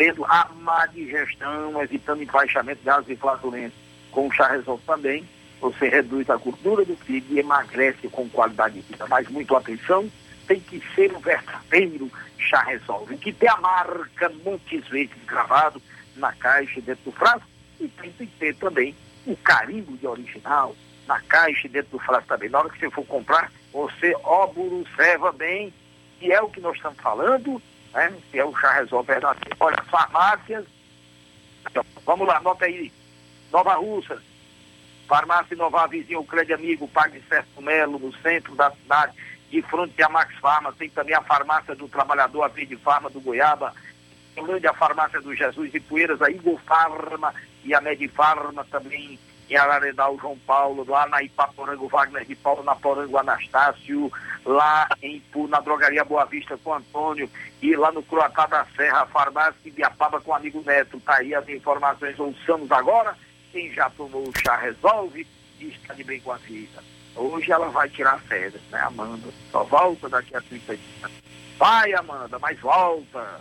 tendo a má digestão, evitando embaixamento de gases e flatulência. Com o chá resolve também, você reduz a gordura do fígado e emagrece com qualidade de vida. Mas muito atenção, tem que ser o verdadeiro chá resolve, que tem a marca muitas vezes gravado na caixa dentro do frasco e tem que ter também o carimbo de original na caixa dentro do frasco também. Na hora que você for comprar, você observa bem que é o que nós estamos falando, né? que é o chá resolve verdadeiro. Olha, farmácias, vamos lá, anota aí, Nova Russa, farmácia Nova Vizinho, Crédito Amigo, Pague Certo Melo, no centro da cidade, de frente à Max Farma, tem também a farmácia do trabalhador, a Verde Farma do Goiaba, grande a farmácia do Jesus e Poeiras, a Igor Farma e a Medifarma também em Araredal, João Paulo, lá na Ipaporango, Wagner de Paulo, na Porango, Anastácio, lá em, na Drogaria Boa Vista com Antônio e lá no Croatá da Serra, farmácia de Biapaba com o amigo Neto. Tá aí as informações, ouçamos agora. Quem já tomou o chá resolve e está de bem com a vida. Hoje ela vai tirar férias, né, Amanda? Só volta daqui a 30 dias. Vai, Amanda, mas volta.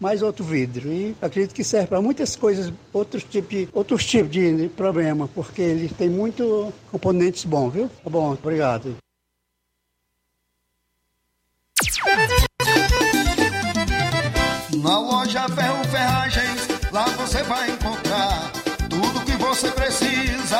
mais outro vidro. E acredito que serve para muitas coisas, outros tipos de, outros tipos de problema, porque ele tem muito componentes bons, viu? Tá bom, obrigado. Na loja Ferro Ferragens, lá você vai encontrar tudo que você precisa,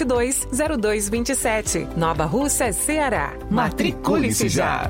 3672 0227. Nova Russa, Ceará. Matricule-se já.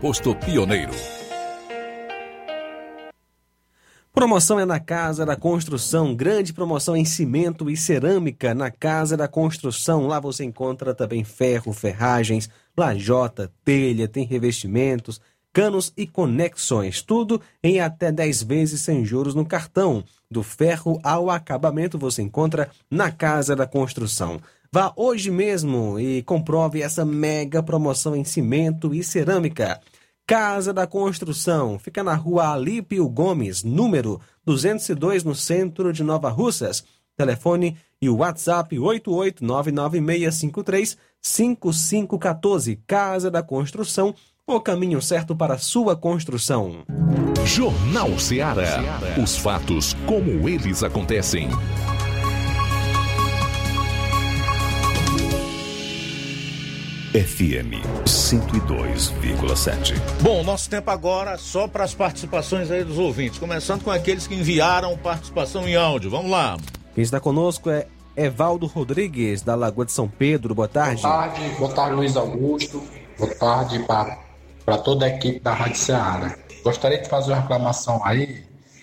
posto Pioneiro. Promoção é na Casa da Construção, grande promoção em cimento e cerâmica na Casa da Construção. Lá você encontra também ferro, ferragens, lajota, telha, tem revestimentos, canos e conexões, tudo em até 10 vezes sem juros no cartão. Do ferro ao acabamento você encontra na Casa da Construção. Vá hoje mesmo e comprove essa mega promoção em cimento e cerâmica. Casa da Construção fica na rua Alípio Gomes, número 202, no centro de Nova Russas. Telefone e WhatsApp 88996535514. Casa da Construção, o caminho certo para sua construção. Jornal Ceará. Os fatos como eles acontecem. FM 102,7. Bom, nosso tempo agora só para as participações aí dos ouvintes, começando com aqueles que enviaram participação em áudio. Vamos lá. Quem está conosco é Evaldo Rodrigues, da Lagoa de São Pedro. Boa tarde. Boa tarde, boa tarde, Luiz Augusto. Boa tarde para toda a equipe da Rádio Ceará. Gostaria de fazer uma reclamação aí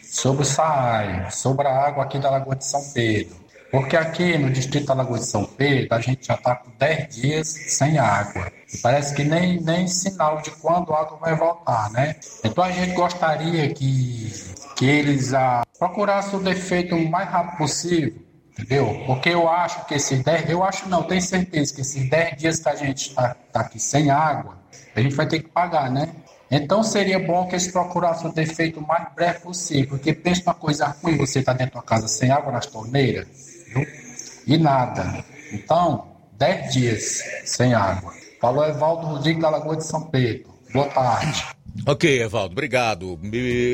sobre o SAAI, sobre a água aqui da Lagoa de São Pedro. Porque aqui no distrito da Lagoa de São Pedro, a gente já está com 10 dias sem água. E parece que nem, nem sinal de quando a água vai voltar, né? Então a gente gostaria que, que eles ah, procurassem o defeito o mais rápido possível, entendeu? Porque eu acho que esses 10, eu acho não, tenho certeza que esses 10 dias que a gente está tá aqui sem água, a gente vai ter que pagar, né? Então seria bom que eles procurassem o defeito o mais breve possível, porque pensa uma coisa ruim, você está dentro da casa sem água nas torneiras? E nada. Então, 10 dias sem água. Falou Evaldo Rodrigues da Lagoa de São Pedro. Boa tarde. Ok, Evaldo, obrigado.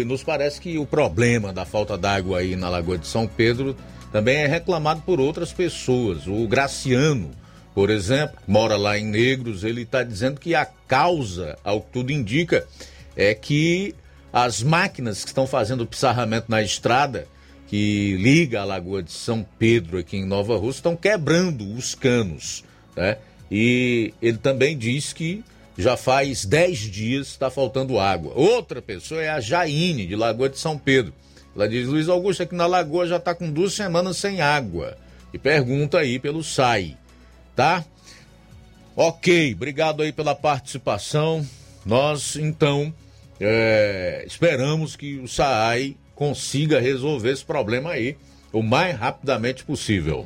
Nos parece que o problema da falta d'água aí na Lagoa de São Pedro também é reclamado por outras pessoas. O Graciano, por exemplo, mora lá em Negros, ele está dizendo que a causa, ao que tudo indica, é que as máquinas que estão fazendo o pissarramento na estrada que liga a Lagoa de São Pedro aqui em Nova Rússia estão quebrando os canos, né? E ele também diz que já faz 10 dias está faltando água. Outra pessoa é a Jaine, de Lagoa de São Pedro. Ela diz, Luiz Augusto, aqui na Lagoa já está com duas semanas sem água. E pergunta aí pelo SAI, tá? Ok, obrigado aí pela participação. Nós, então, é, esperamos que o SAI consiga resolver esse problema aí o mais rapidamente possível.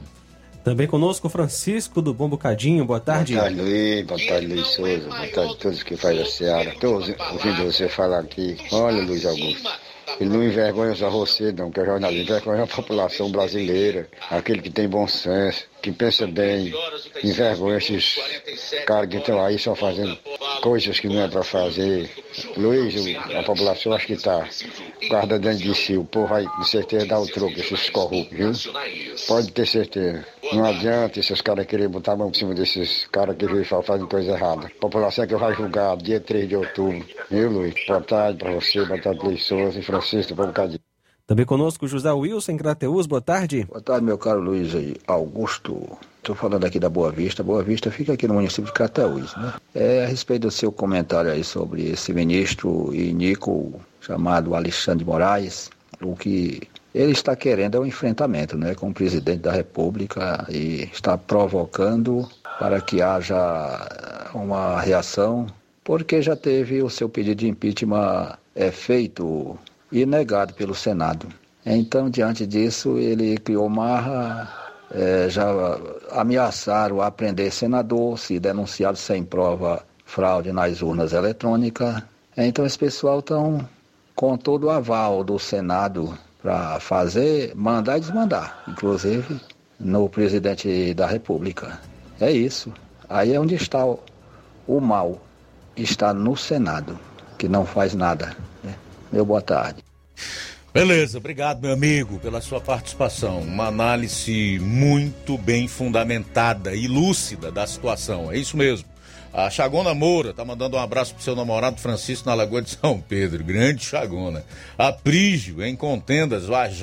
Também conosco Francisco do Bom Bocadinho. Boa tarde. Boa tarde, Luiz. Boa tarde, Luiz Souza. Boa tarde a todos que fazem a Seara. Estou ouvindo você falar aqui. Olha, Luiz Augusto. Ele não envergonha só você, não, que é jornalista. Envergonha a população brasileira. Aquele que tem bom senso, que pensa bem. Envergonha esses caras que estão aí só fazendo coisas que não é para fazer. Luiz, a população acho que está guarda dentro de si. O povo vai com certeza dar o troco, esses corruptos, viu? Pode ter certeza. Não adianta esses caras querer botar a mão por cima desses caras que vivem só fazendo coisa errada. A população é que vai julgar dia 3 de outubro. Viu, Luiz? Boa tarde para você, boa tarde, Luiz Souza e Francisco, um bocadinho. Também conosco José Wilson em Crateus. Boa tarde. Boa tarde, meu caro Luiz Augusto. Estou falando aqui da Boa Vista. Boa Vista fica aqui no município de Crateús, né? É a respeito do seu comentário aí sobre esse ministro Inico chamado Alexandre Moraes, o que ele está querendo é um enfrentamento, né, com o presidente da República e está provocando para que haja uma reação, porque já teve o seu pedido de impeachment é, feito e negado pelo Senado. Então, diante disso, ele criou marra, eh, já ameaçaram a prender senador se denunciado sem prova fraude nas urnas eletrônicas. Então, esse pessoal estão com todo o aval do Senado para fazer, mandar e desmandar, inclusive no presidente da República. É isso. Aí é onde está o, o mal. Está no Senado, que não faz nada. Meu boa tarde. Beleza, obrigado, meu amigo, pela sua participação. Uma análise muito bem fundamentada e lúcida da situação. É isso mesmo. A Chagona Moura tá mandando um abraço pro seu namorado Francisco na Lagoa de São Pedro. Grande Chagona. A Prígio, em Contendas, o AJ,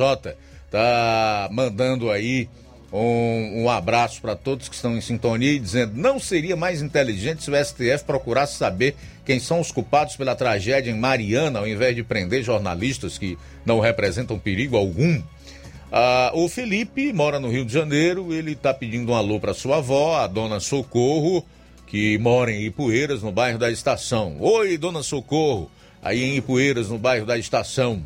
tá mandando aí Um, um abraço para todos que estão em sintonia e dizendo: não seria mais inteligente se o STF procurasse saber quem são os culpados pela tragédia em Mariana, ao invés de prender jornalistas que não representam perigo algum? Ah, o Felipe mora no Rio de Janeiro, ele está pedindo um alô para sua avó, a dona Socorro, que mora em Ipueiras, no bairro da Estação. Oi, dona Socorro, aí em Ipueiras, no bairro da Estação.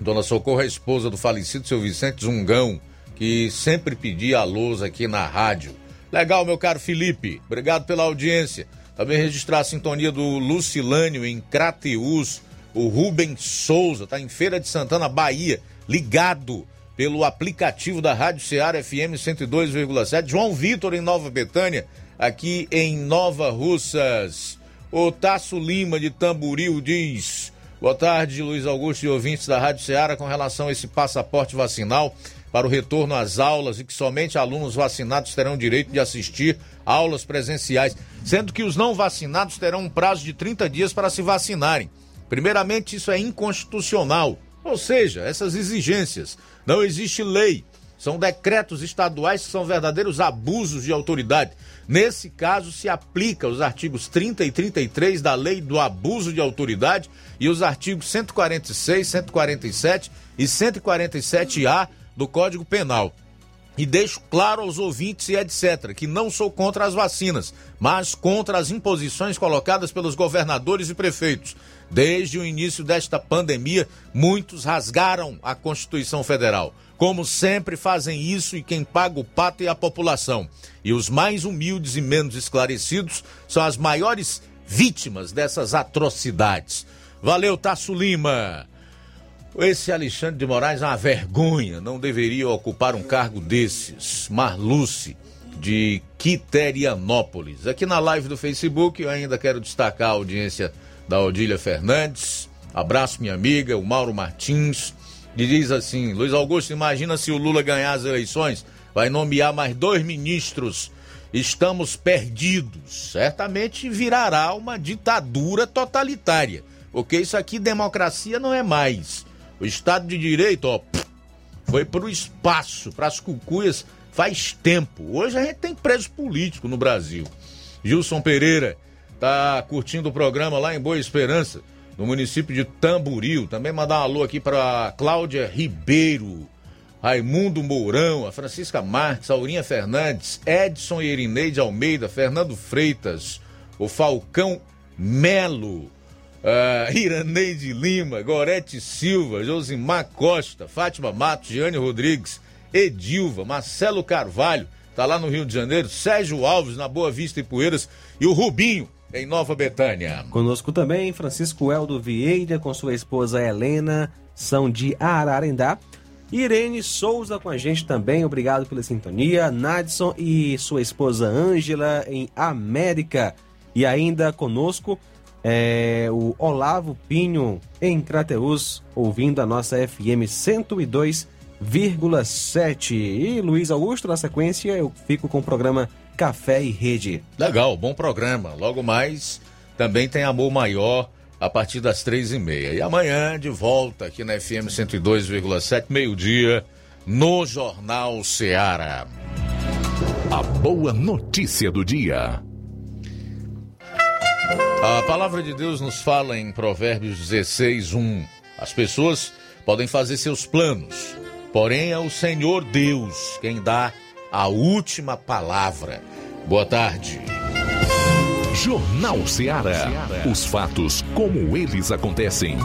Dona Socorro é esposa do falecido seu Vicente Zungão que sempre pedia alôs aqui na rádio. Legal, meu caro Felipe, obrigado pela audiência. Também registrar a sintonia do Lucilânio em Crateus, o Rubem Souza, tá em Feira de Santana, Bahia, ligado pelo aplicativo da Rádio Ceará FM 102,7. João Vitor em Nova Betânia, aqui em Nova Russas. O Tasso Lima de Tamburil diz: Boa tarde, Luiz Augusto e ouvintes da Rádio Ceará, com relação a esse passaporte vacinal para o retorno às aulas e que somente alunos vacinados terão direito de assistir aulas presenciais, sendo que os não vacinados terão um prazo de 30 dias para se vacinarem. Primeiramente, isso é inconstitucional, ou seja, essas exigências. Não existe lei, são decretos estaduais que são verdadeiros abusos de autoridade. Nesse caso, se aplica os artigos 30 e 33 da Lei do Abuso de Autoridade e os artigos 146, 147 e 147-A do Código Penal. E deixo claro aos ouvintes e etc., que não sou contra as vacinas, mas contra as imposições colocadas pelos governadores e prefeitos. Desde o início desta pandemia, muitos rasgaram a Constituição Federal. Como sempre fazem isso e quem paga o pato é a população. E os mais humildes e menos esclarecidos são as maiores vítimas dessas atrocidades. Valeu, Tasso Lima! Esse Alexandre de Moraes é uma vergonha, não deveria ocupar um cargo desses. Marluce, de Quiterianópolis. Aqui na live do Facebook, eu ainda quero destacar a audiência da Odília Fernandes. Abraço, minha amiga, o Mauro Martins. E diz assim: Luiz Augusto, imagina se o Lula ganhar as eleições, vai nomear mais dois ministros. Estamos perdidos. Certamente virará uma ditadura totalitária. Porque isso aqui, democracia, não é mais. O Estado de Direito, ó, foi pro espaço, para as cucuias faz tempo. Hoje a gente tem preso político no Brasil. Gilson Pereira tá curtindo o programa lá em Boa Esperança, no município de Tamburil. Também mandar um alô aqui para Cláudia Ribeiro, Raimundo Mourão, a Francisca Marques, Aurinha Fernandes, Edson Irineide Almeida, Fernando Freitas, o Falcão Melo, uh, Iraneide Lima, Gorete Silva, Josimar Costa, Fátima Matos, Giane Rodrigues, Edilva, Marcelo Carvalho, tá lá no Rio de Janeiro, Sérgio Alves, na Boa Vista e Poeiras, e o Rubinho, em Nova Betânia. Conosco também Francisco Eldo Vieira, com sua esposa Helena, são de Ararendá. Irene Souza com a gente também, obrigado pela sintonia. Nadson e sua esposa Ângela em América. E ainda conosco é, o Olavo Pinho em Crateus, ouvindo a nossa FM 102,7. E Luiz Augusto, na sequência, eu fico com o programa Café e Rede. Legal, bom programa. Logo mais também tem Amor Maior a partir das três e meia. E amanhã de volta aqui na FM 102,7, meio-dia, no Jornal Seara. A boa notícia do dia. A palavra de Deus nos fala em Provérbios 16, 1. As pessoas podem fazer seus planos, porém é o Senhor Deus quem dá a última palavra. Boa tarde. Jornal Ceará. Os fatos como eles acontecem.